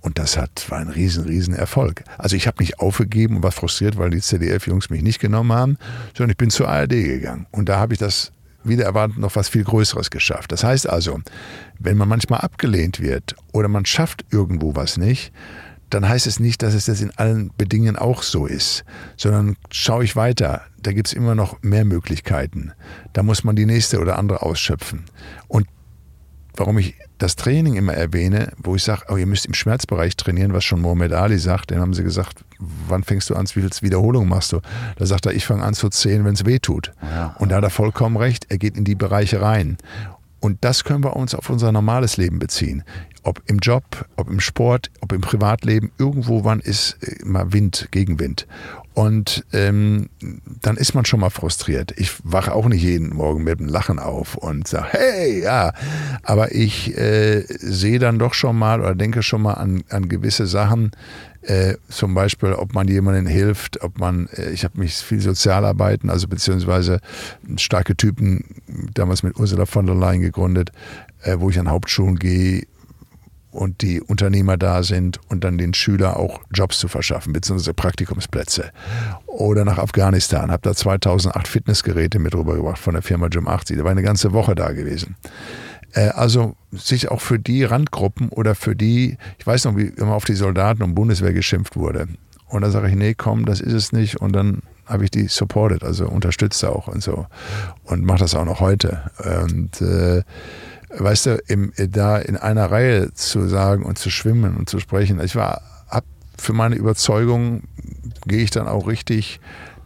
und das hat, war ein riesen, riesen Erfolg. Also ich habe nicht aufgegeben und war frustriert, weil die ZDF-Jungs mich nicht genommen haben, sondern ich bin zur ARD gegangen. Und da habe ich das wieder erwartet noch was viel Größeres geschafft. Das heißt also, wenn man manchmal abgelehnt wird oder man schafft irgendwo was nicht, dann heißt es nicht, dass es das in allen Bedingungen auch so ist, sondern schaue ich weiter, da gibt es immer noch mehr Möglichkeiten. Da muss man die nächste oder andere ausschöpfen. Und warum ich das Training immer erwähne, wo ich sage, oh, ihr müsst im Schmerzbereich trainieren, was schon Mohamed Ali sagt, dann haben sie gesagt, wann fängst du an, wie viel Wiederholungen machst du? Da sagt er, ich fange an zu zählen, wenn es weh tut. Ja. Und da hat er vollkommen recht, er geht in die Bereiche rein. Und das können wir uns auf unser normales Leben beziehen. Ob im Job, ob im Sport, ob im Privatleben, irgendwo wann ist äh, mal Wind, Gegenwind. Und ähm, dann ist man schon mal frustriert. Ich wache auch nicht jeden Morgen mit einem Lachen auf und sage, hey, ja. Aber ich äh, sehe dann doch schon mal oder denke schon mal an, an gewisse Sachen, äh, zum Beispiel, ob man jemandem hilft, ob man, äh, ich habe mich viel Sozialarbeiten, also beziehungsweise starke Typen damals mit Ursula von der Leyen gegründet, äh, wo ich an Hauptschulen gehe und die Unternehmer da sind und dann den Schülern auch Jobs zu verschaffen, beziehungsweise Praktikumsplätze. Oder nach Afghanistan, habe da 2008 Fitnessgeräte mit rübergebracht von der Firma Gym 80. Da war eine ganze Woche da gewesen. Äh, also sich auch für die Randgruppen oder für die, ich weiß noch, wie immer auf die Soldaten und Bundeswehr geschimpft wurde. Und da sage ich, nee, komm, das ist es nicht. Und dann habe ich die supported, also unterstützt auch und so. Und mache das auch noch heute. Und äh, weißt du, im, da in einer Reihe zu sagen und zu schwimmen und zu sprechen, ich war, hab für meine Überzeugung gehe ich dann auch richtig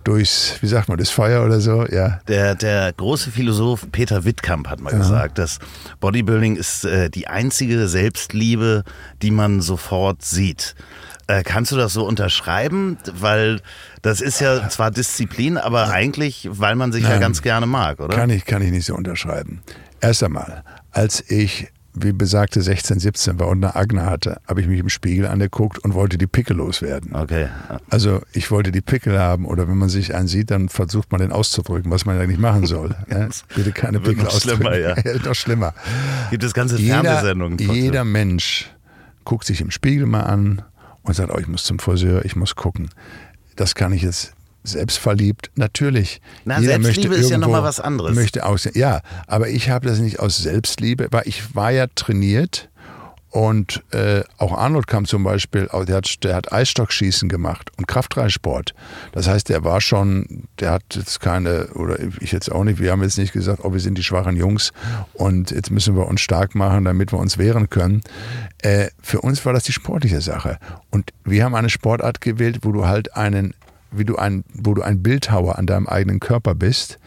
durchs, wie sagt man, das Feuer oder so, ja. Der, der große Philosoph Peter Wittkamp hat mal ja. gesagt, dass Bodybuilding ist äh, die einzige Selbstliebe, die man sofort sieht. Äh, kannst du das so unterschreiben? Weil das ist ja zwar Disziplin, aber eigentlich, weil man sich Nein, ja ganz gerne mag, oder? Kann ich, kann ich nicht so unterschreiben. Erst einmal, als ich wie besagte 16, 17 war und eine Akne hatte, habe ich mich im Spiegel angeguckt und wollte die Pickel loswerden. Okay. Also ich wollte die Pickel haben oder wenn man sich einen sieht, dann versucht man den auszudrücken, was man ja nicht machen soll. (laughs) Ja? Bitte keine Pickel noch ausdrücken. Schlimmer, ja. (laughs) ja. noch schlimmer. Gibt es ganze Fernsehsendungen. Jeder, jeder Mensch guckt sich im Spiegel mal an und sagt, oh, ich muss zum Friseur, ich muss gucken. Das kann ich jetzt selbstverliebt, natürlich. Na, Jeder Selbstliebe ist ja nochmal was anderes. Möchte aussehen. Ja, aber ich habe das nicht aus Selbstliebe, weil ich war ja trainiert und äh, auch Arnold kam zum Beispiel, der hat, der hat Eisstockschießen gemacht und Kraftreitsport. Das heißt, der war schon, der hat jetzt keine, oder ich jetzt auch nicht, wir haben jetzt nicht gesagt, oh, wir sind die schwachen Jungs und jetzt müssen wir uns stark machen, damit wir uns wehren können. Äh, für uns war das die sportliche Sache. Und wir haben eine Sportart gewählt, wo du halt einen, wie du ein, wo du ein Bildhauer an deinem eigenen Körper bist,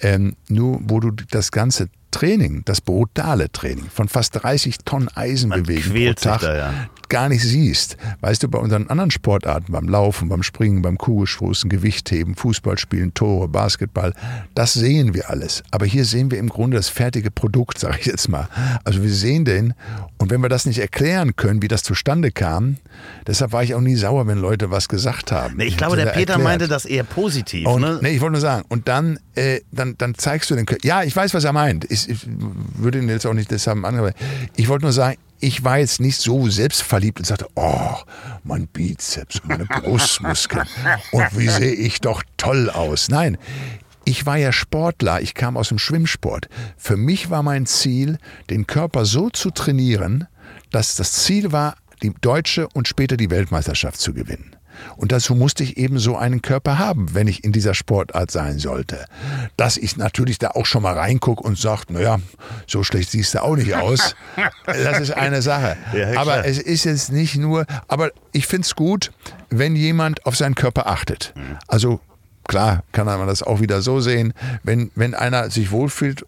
ähm, nur wo du das ganze Training, das brutale Training von fast 30 Tonnen Eisen bewegen pro Tag da, ja. gar nicht siehst. Weißt du, bei unseren anderen Sportarten, beim Laufen, beim Springen, beim Kugelstoßen, Gewichtheben, Fußballspielen, Tore, Basketball, das sehen wir alles. Aber hier sehen wir im Grunde das fertige Produkt, (laughs) sage ich jetzt mal. Also wir sehen den und wenn wir das nicht erklären können, wie das zustande kam, deshalb war ich auch nie sauer, wenn Leute was gesagt haben. Nee, ich, ich glaube, der Peter erklärt. meinte das eher positiv. Und, ne? Nee, ich wollte nur sagen, und dann, äh, dann, dann zeigst du den, ja, ich weiß, was er meint. Ich, ich würde ihn jetzt auch nicht deshalb angreifen. Ich wollte nur sagen, ich war jetzt nicht so selbstverliebt und sagte, oh, mein Bizeps, meine Brustmuskeln und wie sehe ich doch toll aus. Nein, ich war ja Sportler, ich kam aus dem Schwimmsport. Für mich war mein Ziel, den Körper so zu trainieren, dass das Ziel war, die deutsche und später die Weltmeisterschaft zu gewinnen. Und dazu musste ich eben so einen Körper haben, wenn ich in dieser Sportart sein sollte. Dass ich natürlich da auch schon mal reingucke und sage, naja, so schlecht siehst du auch nicht aus. (laughs) Das ist eine Sache. Ja, aber es ist jetzt nicht nur, aber ich finde es gut, wenn jemand auf seinen Körper achtet. Mhm. Also klar kann man das auch wieder so sehen, wenn, wenn einer sich wohlfühlt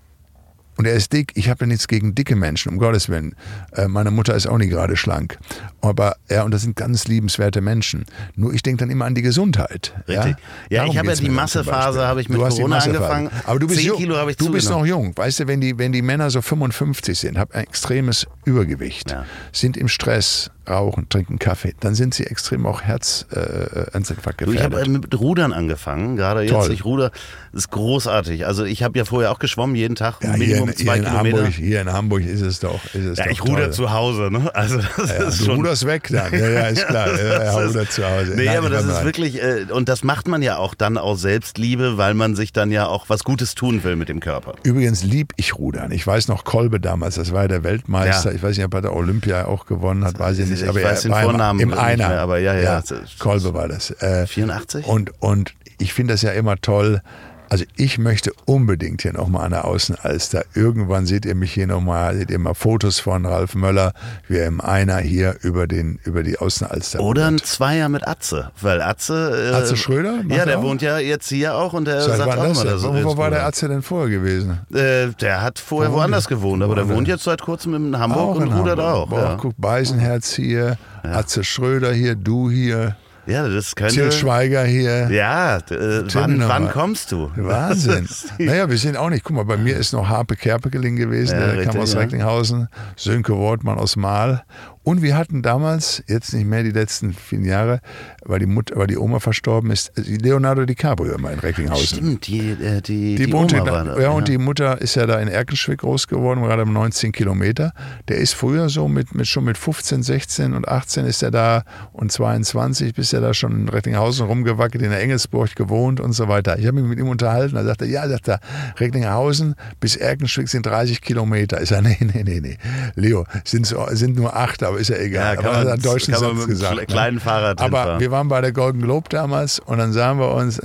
und er ist dick. Ich habe ja nichts gegen dicke Menschen, um Gottes Willen. Äh, meine Mutter ist auch nicht gerade schlank. Aber ja, und das sind ganz liebenswerte Menschen. Nur ich denke dann immer an die Gesundheit. Richtig. Ja, ja ich habe ja die Massephase, habe ich mit Corona angefangen. Aber du bist, jung, du bist noch jung. Weißt du, wenn die, wenn die Männer so 55 sind, haben ein extremes Übergewicht, ja. sind im Stress, rauchen, trinken Kaffee, dann sind sie extrem auch Herzinfarkt gefährdet. Ich habe äh, mit Rudern angefangen, gerade jetzt. Toll. Ich ruder, das ist großartig. Also ich habe ja vorher auch geschwommen, jeden Tag ja, Minimum hier, zwei hier Kilometer. Hamburg, hier in Hamburg ist es doch. Ist es ja, doch ich ruder toll. zu Hause, ne? Also das ja, ist du schon ruderst weg dann. Ja, ja, ist klar. (laughs) ja, ruder zu Hause. Nee, Nein, aber das ist wirklich, äh, und das macht man ja auch dann aus Selbstliebe, weil man sich dann ja auch was Gutes tun will mit dem Körper. Übrigens lieb ich rudern. Ich weiß noch Kolbe damals, das war der Weltmeister. Ich weiß nicht, ob er der Olympia auch gewonnen hat, weiß ich nicht. Ich aber weiß er den Vornamen im Einer. Mehr, aber ja, ja. ja Kolbe war das. Äh, 84? Und, und ich finde das ja immer toll, also ich möchte unbedingt hier nochmal an der Außenalster. Irgendwann seht ihr mich hier nochmal, seht ihr mal Fotos von Ralf Möller, wie er im Einer hier über, den, über die Außenalster Oder ein Zweier mit Atze, weil Atze... Äh, Atze Schröder? Ja, der auch? wohnt ja jetzt hier auch und der Seit sagt auch das Wo, wo war der Atze denn vorher gewesen? Äh, der hat vorher wo woanders gewohnt, aber der wohnt jetzt seit kurzem in Hamburg auch und rudert auch. Boah, ja. guck, Beisenherz hier, ja. Atze Schröder hier, du hier. Ja, das könnte. Till Schweiger hier. Ja, äh, wann, wann, kommst du? Wahnsinn. (laughs) naja, wir sind auch nicht. Guck mal, bei mir ist noch Harpe Kerpekeling gewesen, ja, der richtig, kam aus ja. Recklinghausen, Sönke Wortmann aus Mahl Und wir hatten damals, jetzt nicht mehr die letzten vielen Jahre, weil die Mutter, weil die Oma verstorben ist, Leonardo DiCaprio immer in Recklinghausen. Stimmt, die, äh, die, Die, die Oma in, war da. ja, und die Mutter ist ja da in Erkenschwick groß geworden, gerade um 19 Kilometer. Der ist früher so mit, mit schon mit 15, 16 und 18 ist er da und 22 bis er da schon in Recklinghausen rumgewackelt, in der Engelsburg gewohnt und so weiter. Ich habe mich mit ihm unterhalten, da sagte er, ja, sagt er, Recklinghausen bis Erkenschwick sind 30 Kilometer. Ich sage, nee, nee, nee, nee. Leo, sind, sind nur acht, aber ist ja egal. Ja, kann aber man- deutschen kann man mit einem gesagt. ne? kleinen Fahrrad Aber hinfahren. wir waren bei der Golden Globe damals und dann sahen wir uns,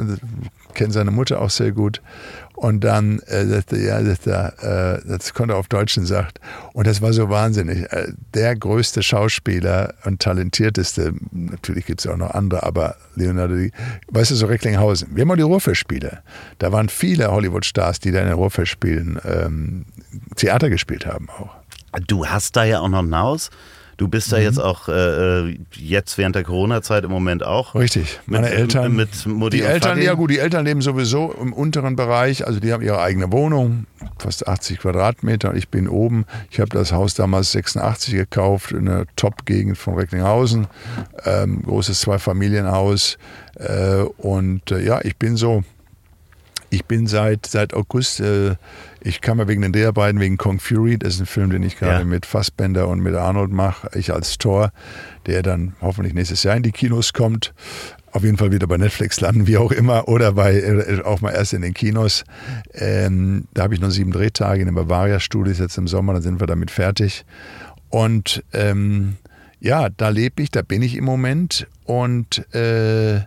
kennen seine Mutter auch sehr gut. Und dann äh, sagte ja, sagte, äh, das konnte er auf Deutschen sagt. Und das war so wahnsinnig. Äh, der größte Schauspieler und talentierteste, natürlich gibt es auch noch andere, aber Leonardo, Di- weißt du, so Recklinghausen. Wir haben mal die Ruhrfestspiele. Da waren viele Hollywood-Stars, die da in den Ruhrfestspielen ähm, Theater gespielt haben auch. Du hast da ja auch noch ein Haus. Du bist da Mhm. jetzt auch äh, jetzt während der Corona-Zeit im Moment auch. Richtig. Meine Mit- Eltern. mit Mutti die Eltern, Vati? ja gut, die Eltern leben sowieso im unteren Bereich. Also die haben ihre eigene Wohnung, fast 80 Quadratmeter. Ich bin oben. Ich habe das Haus damals 86 gekauft in einer Top-Gegend von Recklinghausen. Ähm, großes Zweifamilienhaus. Äh, und äh, ja, ich bin so ich bin seit, seit August, äh, ich kam ja wegen den Dreharbeiten, wegen Kong Fury, das ist ein Film, den ich gerade Ja. mit Fassbender und mit Arnold mache, ich als Thor, der dann hoffentlich nächstes Jahr in die Kinos kommt. Auf jeden Fall wieder bei Netflix landen, wie auch immer, oder bei äh, auch mal erst in den Kinos. Ähm, da habe ich noch sieben Drehtage in den Bavaria-Studios jetzt im Sommer, dann sind wir damit fertig. Und ähm, ja, da lebe ich, da bin ich im Moment und äh,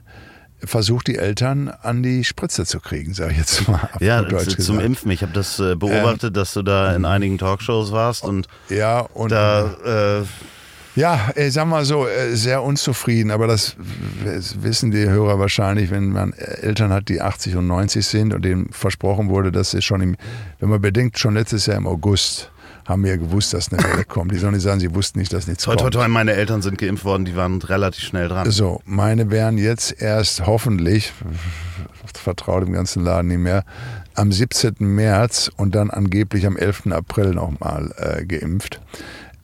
versuche die Eltern an die Spritze zu kriegen, sage ich jetzt mal. Ja, zum gesagt. Impfen. Ich habe das äh, beobachtet, dass du da in einigen Talkshows warst und Ja, und da äh, Ja, ich sag mal so, äh, sehr unzufrieden, aber das wissen die Hörer wahrscheinlich, wenn man Eltern hat, die 80 und 90 sind und denen versprochen wurde, dass sie schon im, wenn man bedenkt, schon letztes Jahr im August haben wir ja gewusst, dass eine Welle kommt. Die sollen nicht sagen, sie wussten nicht, dass nichts toi, toi, kommt. toi, meine Eltern sind geimpft worden, die waren relativ schnell dran. So, meine wären jetzt erst hoffentlich, vertraue dem ganzen Laden nicht mehr, am 17. März und dann angeblich am 11. April nochmal äh, geimpft.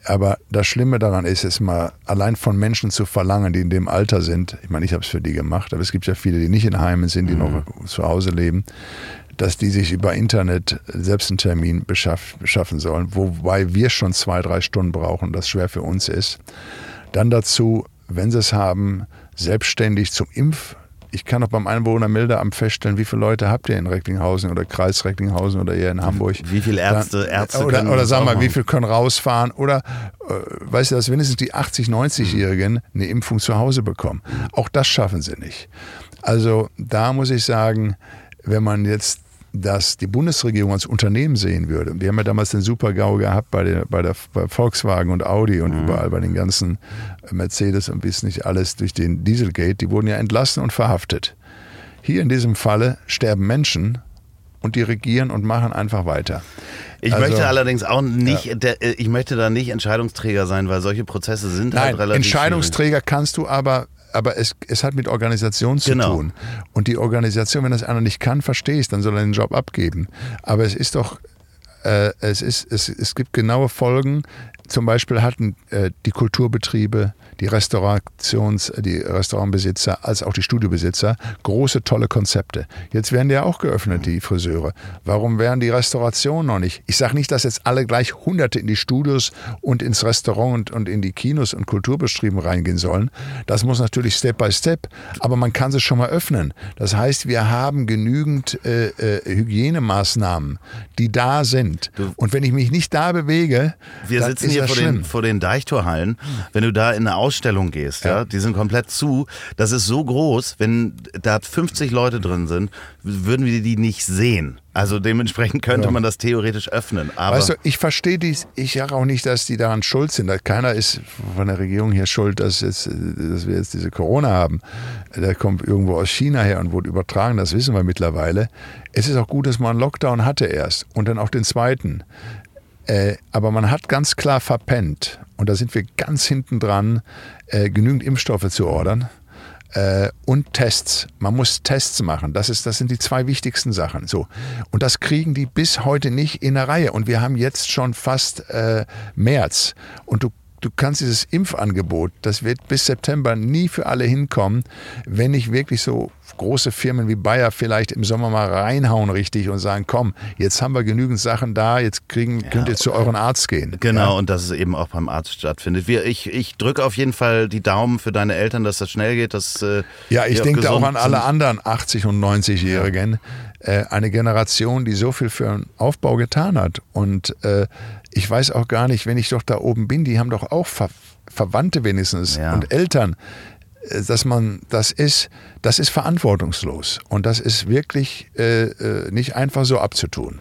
Aber das Schlimme daran ist es mal, allein von Menschen zu verlangen, die in dem Alter sind, ich meine, ich habe es für die gemacht, aber es gibt ja viele, die nicht in Heimen sind, die noch zu Hause leben, dass die sich über Internet selbst einen Termin beschaff, beschaffen sollen, wobei wir schon zwei, drei Stunden brauchen, das schwer für uns ist. Dann dazu, wenn sie es haben, selbstständig zum Impf. Ich kann auch beim Einwohnermeldeamt feststellen, wie viele Leute habt ihr in Recklinghausen oder Kreis Recklinghausen oder eher in Hamburg. Wie viele Ärzte- Ärzte oder, oder das sag auch mal, wie viele können rausfahren oder äh, weißt du, dass wenigstens die 80, 90-Jährigen eine Impfung zu Hause bekommen. Auch das schaffen sie nicht. Also da muss ich sagen, wenn man jetzt das die Bundesregierung als Unternehmen sehen würde. Wir haben ja damals den Super-GAU gehabt bei, der, bei, der, bei Volkswagen und Audi und überall bei den ganzen Mercedes und bis nicht alles durch den Dieselgate. Die wurden ja entlassen und verhaftet. Hier in diesem Falle sterben Menschen und die regieren und machen einfach weiter. Ich Also- möchte allerdings auch nicht, der, äh, ich möchte da nicht Entscheidungsträger sein, weil solche Prozesse sind halt Nein, relativ Entscheidungsträger kannst du aber, aber es, es hat mit Organisation zu Genau. tun. Und die Organisation, wenn das einer nicht kann, verstehe ich, dann soll er den Job abgeben. Aber es ist doch, äh, es, ist, es, es gibt genaue Folgen. Zum Beispiel hatten äh, die Kulturbetriebe, die Restaurations, die Restaurantbesitzer als auch die Studiobesitzer große, tolle Konzepte. Jetzt werden die ja auch geöffnet, die Friseure. Warum werden die Restaurationen noch nicht? Ich sage nicht, dass jetzt alle gleich Hunderte in die Studios und ins Restaurant und, und in die Kinos und Kulturbetrieben reingehen sollen. Das muss natürlich Step by Step, aber man kann sie schon mal öffnen. Das heißt, wir haben genügend äh, äh, Hygienemaßnahmen, die da sind. Und wenn ich mich nicht da bewege, Wir sitzen hier vor den, vor den Deichtorhallen. Wenn du da in eine Ausstellung gehst, ja. Ja. die sind komplett zu. Das ist so groß, wenn da 50 Leute drin sind, würden wir die nicht sehen. Also dementsprechend könnte Ja. man das theoretisch öffnen. Aber Weißt du, ich verstehe dies, ich sage auch nicht, dass die daran schuld sind. Keiner ist von der Regierung hier schuld, dass, jetzt, dass wir jetzt diese Corona haben. Der kommt irgendwo aus China her und wurde übertragen, das wissen wir mittlerweile. Es ist auch gut, dass man einen Lockdown hatte erst und dann auch den zweiten. Äh, aber man hat ganz klar verpennt, und da sind wir ganz hinten dran, äh, genügend Impfstoffe zu ordern. Äh, und Tests. Man muss Tests machen. Das, ist, das sind die zwei wichtigsten Sachen. So. Und das kriegen die bis heute nicht in der Reihe. Und wir haben jetzt schon fast äh, März. Und du du kannst dieses Impfangebot, das wird bis September nie für alle hinkommen, wenn nicht wirklich so große Firmen wie Bayer vielleicht im Sommer mal reinhauen richtig und sagen, komm, jetzt haben wir genügend Sachen da, jetzt kriegen, könnt ihr zu euren Arzt gehen. Genau, Ja? und dass es eben auch beim Arzt stattfindet. Wir, ich ich drücke auf jeden Fall die Daumen für deine Eltern, dass das schnell geht. Dass, äh, Ja, ich denke auch gesund an alle anderen 80- und 90-Jährigen. Äh, eine Generation, die so viel für den Aufbau getan hat. Und äh, ich weiß auch gar nicht, wenn ich doch da oben bin, die haben doch auch Ver Verwandte wenigstens Ja. und Eltern, äh, dass man das ist, das ist verantwortungslos. Und das ist wirklich äh, äh, nicht einfach so abzutun.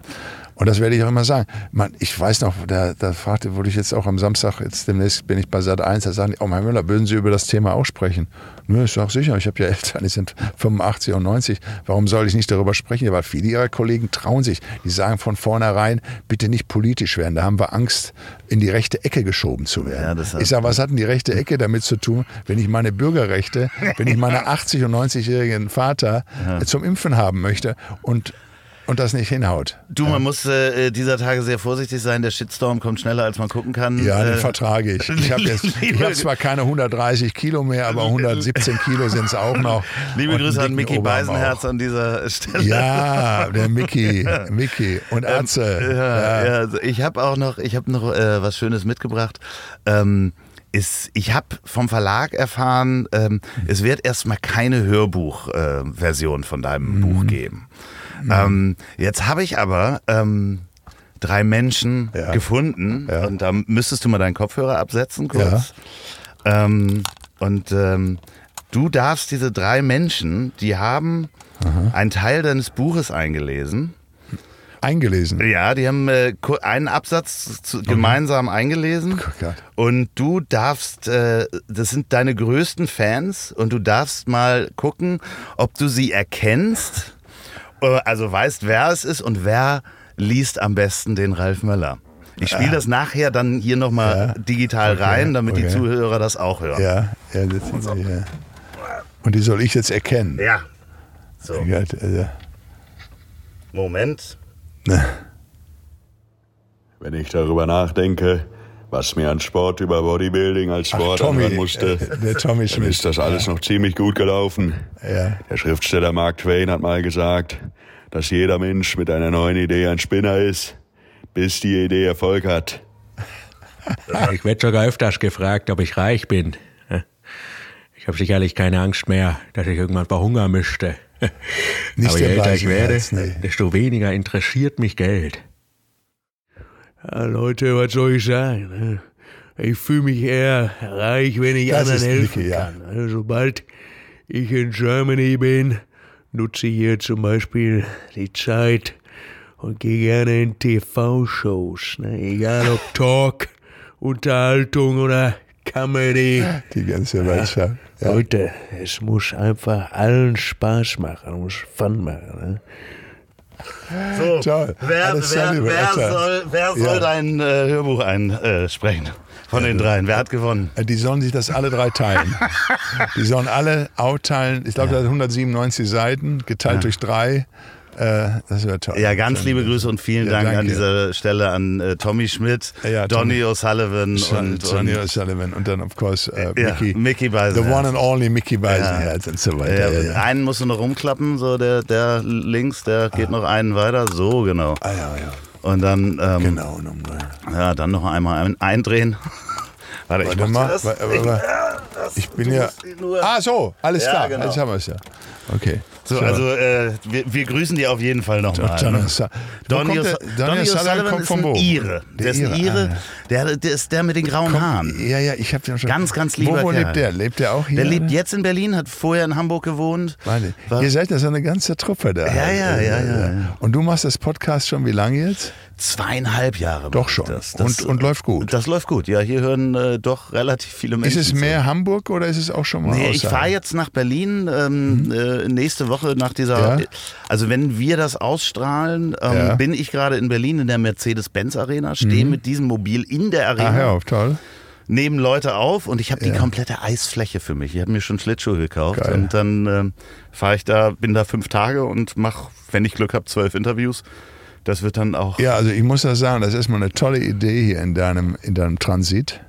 Und das werde ich auch immer sagen. Man, ich weiß noch, da, da fragte, wurde ich jetzt auch am Samstag, jetzt demnächst bin ich bei Sat 1, da sagen die, oh Herr Müller, würden Sie über das Thema auch sprechen? Nö, ich sage sicher, ich habe ja Eltern, die sind 85 und 90. Warum soll ich nicht darüber sprechen? Ja, weil viele ihrer Kollegen trauen sich. Die sagen von vornherein, bitte nicht politisch werden. Da haben wir Angst, in die rechte Ecke geschoben zu werden. Ja, das hat- ich sage, was hat denn die rechte Ecke damit zu tun, wenn ich meine Bürgerrechte, wenn ich meine (laughs) 80- und 90-jährigen Vater äh, zum Impfen haben möchte und, und das nicht hinhaut? Du, man muss äh, dieser Tage sehr vorsichtig sein. Der Shitstorm kommt schneller, als man gucken kann. Ja, den äh, vertrage ich. Ich habe (laughs) hab zwar keine 130 Kilo mehr, aber 117 Kilo sind es auch noch. (laughs) Liebe Und Grüße an Mickey Oberarm Beisenherz auch. an dieser Stelle. Ja, der Mickey, (laughs) Mickey und Atze. Ja, ja. ja. also ich habe auch noch, ich habe noch äh, was Schönes mitgebracht. Ähm, ist, ich habe vom Verlag erfahren, ähm, es wird erstmal keine Hörbuchversion äh, von deinem Mhm. Buch geben. Ähm, jetzt habe ich aber ähm, drei Menschen Ja. gefunden Ja. und da müsstest du mal deinen Kopfhörer absetzen kurz. Ähm, und ähm, du darfst diese drei Menschen, die haben einen Teil deines Buches eingelesen. Eingelesen. Ja, die haben äh, einen Absatz zu, gemeinsam eingelesen. Gott. Und du darfst, äh, das sind deine größten Fans und du darfst mal gucken, ob du sie erkennst, also weißt, wer es ist und wer liest am besten den Ralf Möller. Ich spiele das nachher dann hier nochmal Ja. digital Okay, rein, damit die okay. Zuhörer das auch hören. Ja, ja, das, ja. Und die soll ich jetzt erkennen. Ja. So, also, Moment. ne. Wenn ich darüber nachdenke, was mir an Sport über Bodybuilding als Sport Tommy, anhören musste, äh, der Tommy dann Schmidt. ist das alles noch ziemlich gut gelaufen. Ja. Der Schriftsteller Mark Twain hat mal gesagt, dass jeder Mensch mit einer neuen Idee ein Spinner ist, bis die Idee Erfolg hat. (laughs) Ich werde sogar öfters gefragt, ob ich reich bin. Ich habe sicherlich keine Angst mehr, dass ich irgendwann verhungern müsste. Nicht Aber je älter ich werde, Beisenherz, nee. desto weniger interessiert mich Geld. Ja, Leute, was soll ich sagen? ne? Ich fühle mich eher reich, wenn ich Das anderen helfen Mickey, ja. kann. Also, sobald ich in Germany bin, nutze ich hier zum Beispiel die Zeit und gehe gerne in TV-Shows. Ne? Egal ob (laughs) Talk, Unterhaltung oder Comedy. Die ganze Mannschaft. Ja. Leute, es muss einfach allen Spaß machen, muss Fun machen. Ne? So, Toll. wer, Alles wer, wer, Alter. soll, wer soll Ja. dein äh, Hörbuch einsprechen? Von den dreien. Wer hat gewonnen? Die sollen sich das alle drei teilen. (laughs) Die sollen alle aufteilen. Ich glaube, das hat 197 Seiten, geteilt durch drei. Äh, das wäre toll. Ja, ganz liebe Grüße und vielen Ja, Dank an danke. dieser Stelle an äh, Tommy Schmidt, Ja, Donny. O'Sullivan und, und O'Sullivan und dann, of course, äh, Ja, Mickey. Mickey The Beisenherz. one and only Mickey Beisenherz und so weiter. ja, einen musst du noch rumklappen, so der, der links, der geht noch einen weiter, so genau. Ah, ja, ja. Und dann, ähm, Genau. nochmal. ja, dann noch einmal ein, eindrehen. Warte, ich mach mal. aber- Ich bin ja. Ah, so, alles Ja, klar. genau. Jetzt haben wir es ja. Okay. So, also äh, wir, wir grüßen die auf jeden Fall nochmal. Donny Ne? O'Sullivan. Donny O'Sullivan kommt ein wo? Ire. Der, ist ein Ire, ah, Der, der ist der mit den grauen Haaren. Ja, ja, ich habe den schon. Ganz, ganz lieber Wo, wo lebt der? Lebt der auch hier? Der lebt jetzt in Berlin, hat vorher in Hamburg gewohnt. War- ihr seid ja so eine ganze Truppe da. Ja, ja, ja, ja, ja. Und du machst das Podcast schon wie lange jetzt? Zweieinhalb Jahre. Doch schon. Das. Und- und läuft gut. Das läuft gut. Ja, hier hören äh, doch relativ viele Menschen. Ist es zu. mehr Hamburg oder ist es auch schon mal Nee, ich außerhalb? fahre jetzt nach Berlin ähm, äh, nächste Woche nach dieser. Mhm. Ja. Also wenn wir das ausstrahlen, ähm, Ja. Mhm. bin ich gerade in Berlin in der Mercedes-Benz Arena, stehe mit diesem Mobil in der Arena, Ach, auf, toll. nehmen Leute auf und ich habe die Ja. komplette Eisfläche für mich. Ich habe mir schon Schlittschuhe gekauft Geil. und dann ähm, fahre ich da, bin da fünf Tage und mache, wenn ich Glück habe, zwölf Interviews. Das wird dann auch. Ja, also ich muss das sagen, das ist mal eine tolle Idee hier in deinem, in deinem Transit.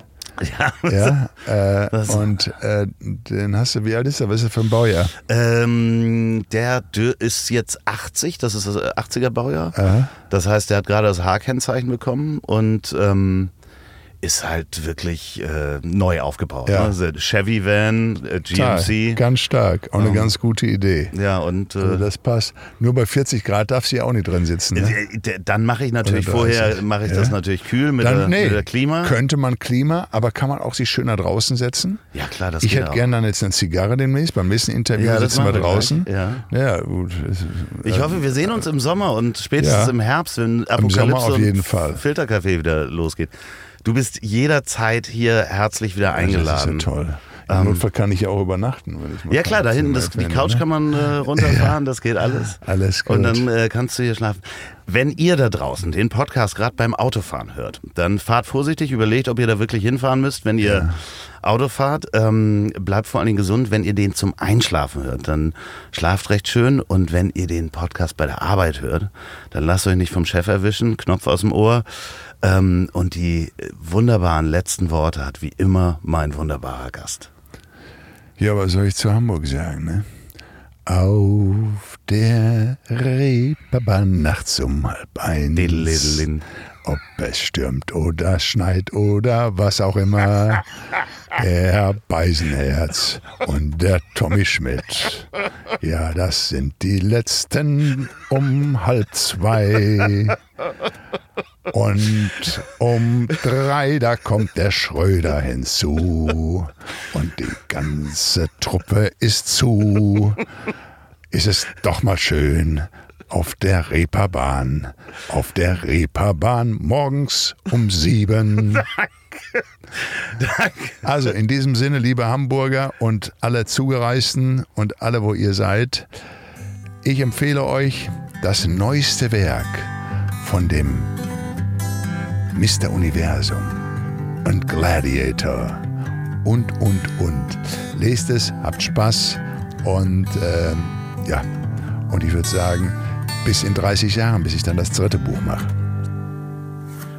Ja, (laughs) äh, und äh, den hast du, wie alt ist er? Was ist er für ein Baujahr? Ähm, der ist jetzt 80, das ist das 80er Baujahr. Aha. Das heißt, der hat gerade das H-Kennzeichen bekommen und ähm, ist halt wirklich äh, neu aufgebaut. Ja. Ne? Also Chevy Van, äh, Total, GMC. Ganz stark. Auch eine ganz gute Idee. Ja, und Also äh, das passt. Nur bei 40 Grad darf sie auch nicht drin sitzen. Ne? äh, dann mache ich natürlich Oder 30. vorher mache ich Ja. das natürlich kühl mit, der, Dann, nee, mit der Klima. könnte man Klima, aber kann man auch sich schöner draußen setzen? Ja klar, das ich hätte gerne dann jetzt eine Zigarre demnächst. Beim nächsten Interview Ja, sitzen wir draußen. ja. ja gut. Ich hoffe, wir sehen uns im Sommer und spätestens im Herbst, wenn Sommer Apokalypse auf und jeden Fall. Filterkaffee wieder losgeht. Du bist jederzeit hier herzlich wieder eingeladen. Das ist ja toll. Im Notfall kann ich ja auch übernachten. Wenn ich mal Ja klar, da hinten, das, die Couch finde, kann man äh, (laughs) runterfahren, das geht alles. Alles gut. Und dann äh, kannst du hier schlafen. Wenn ihr da draußen den Podcast gerade beim Autofahren hört, dann fahrt vorsichtig, überlegt, ob ihr da wirklich hinfahren müsst. Wenn ihr Auto fahrt, ähm, bleibt vor allen Dingen gesund. Wenn ihr den zum Einschlafen hört, dann schlaft recht schön. Und wenn ihr den Podcast bei der Arbeit hört, dann lasst euch nicht vom Chef erwischen, Knopf aus dem Ohr. Ähm, und die äh, wunderbaren letzten Worte hat wie immer mein wunderbarer Gast. Ja, was soll ich zu Hamburg sagen, ne? Auf der Reeperbahn nachts um halb eins. Diddle-diddle-din. Ob es stürmt oder schneit oder was auch immer. Der Herr Beisenherz und der Tommy Schmidt. Ja, das sind die letzten um halb zwei. Und um drei, da kommt der Schröder hinzu. Und die ganze Truppe ist zu. Ist es doch mal schön auf der Reeperbahn. Auf der Reeperbahn morgens um sieben. (laughs) Also in diesem Sinne, liebe Hamburger und alle Zugereisten und alle, wo ihr seid, ich empfehle euch das neueste Werk von dem Mr. Universum und Gladiator und, und, und. Lest es, habt Spaß und ähm, ja, und ich würde sagen, bis in 30 Jahren, bis ich dann das dritte Buch mache.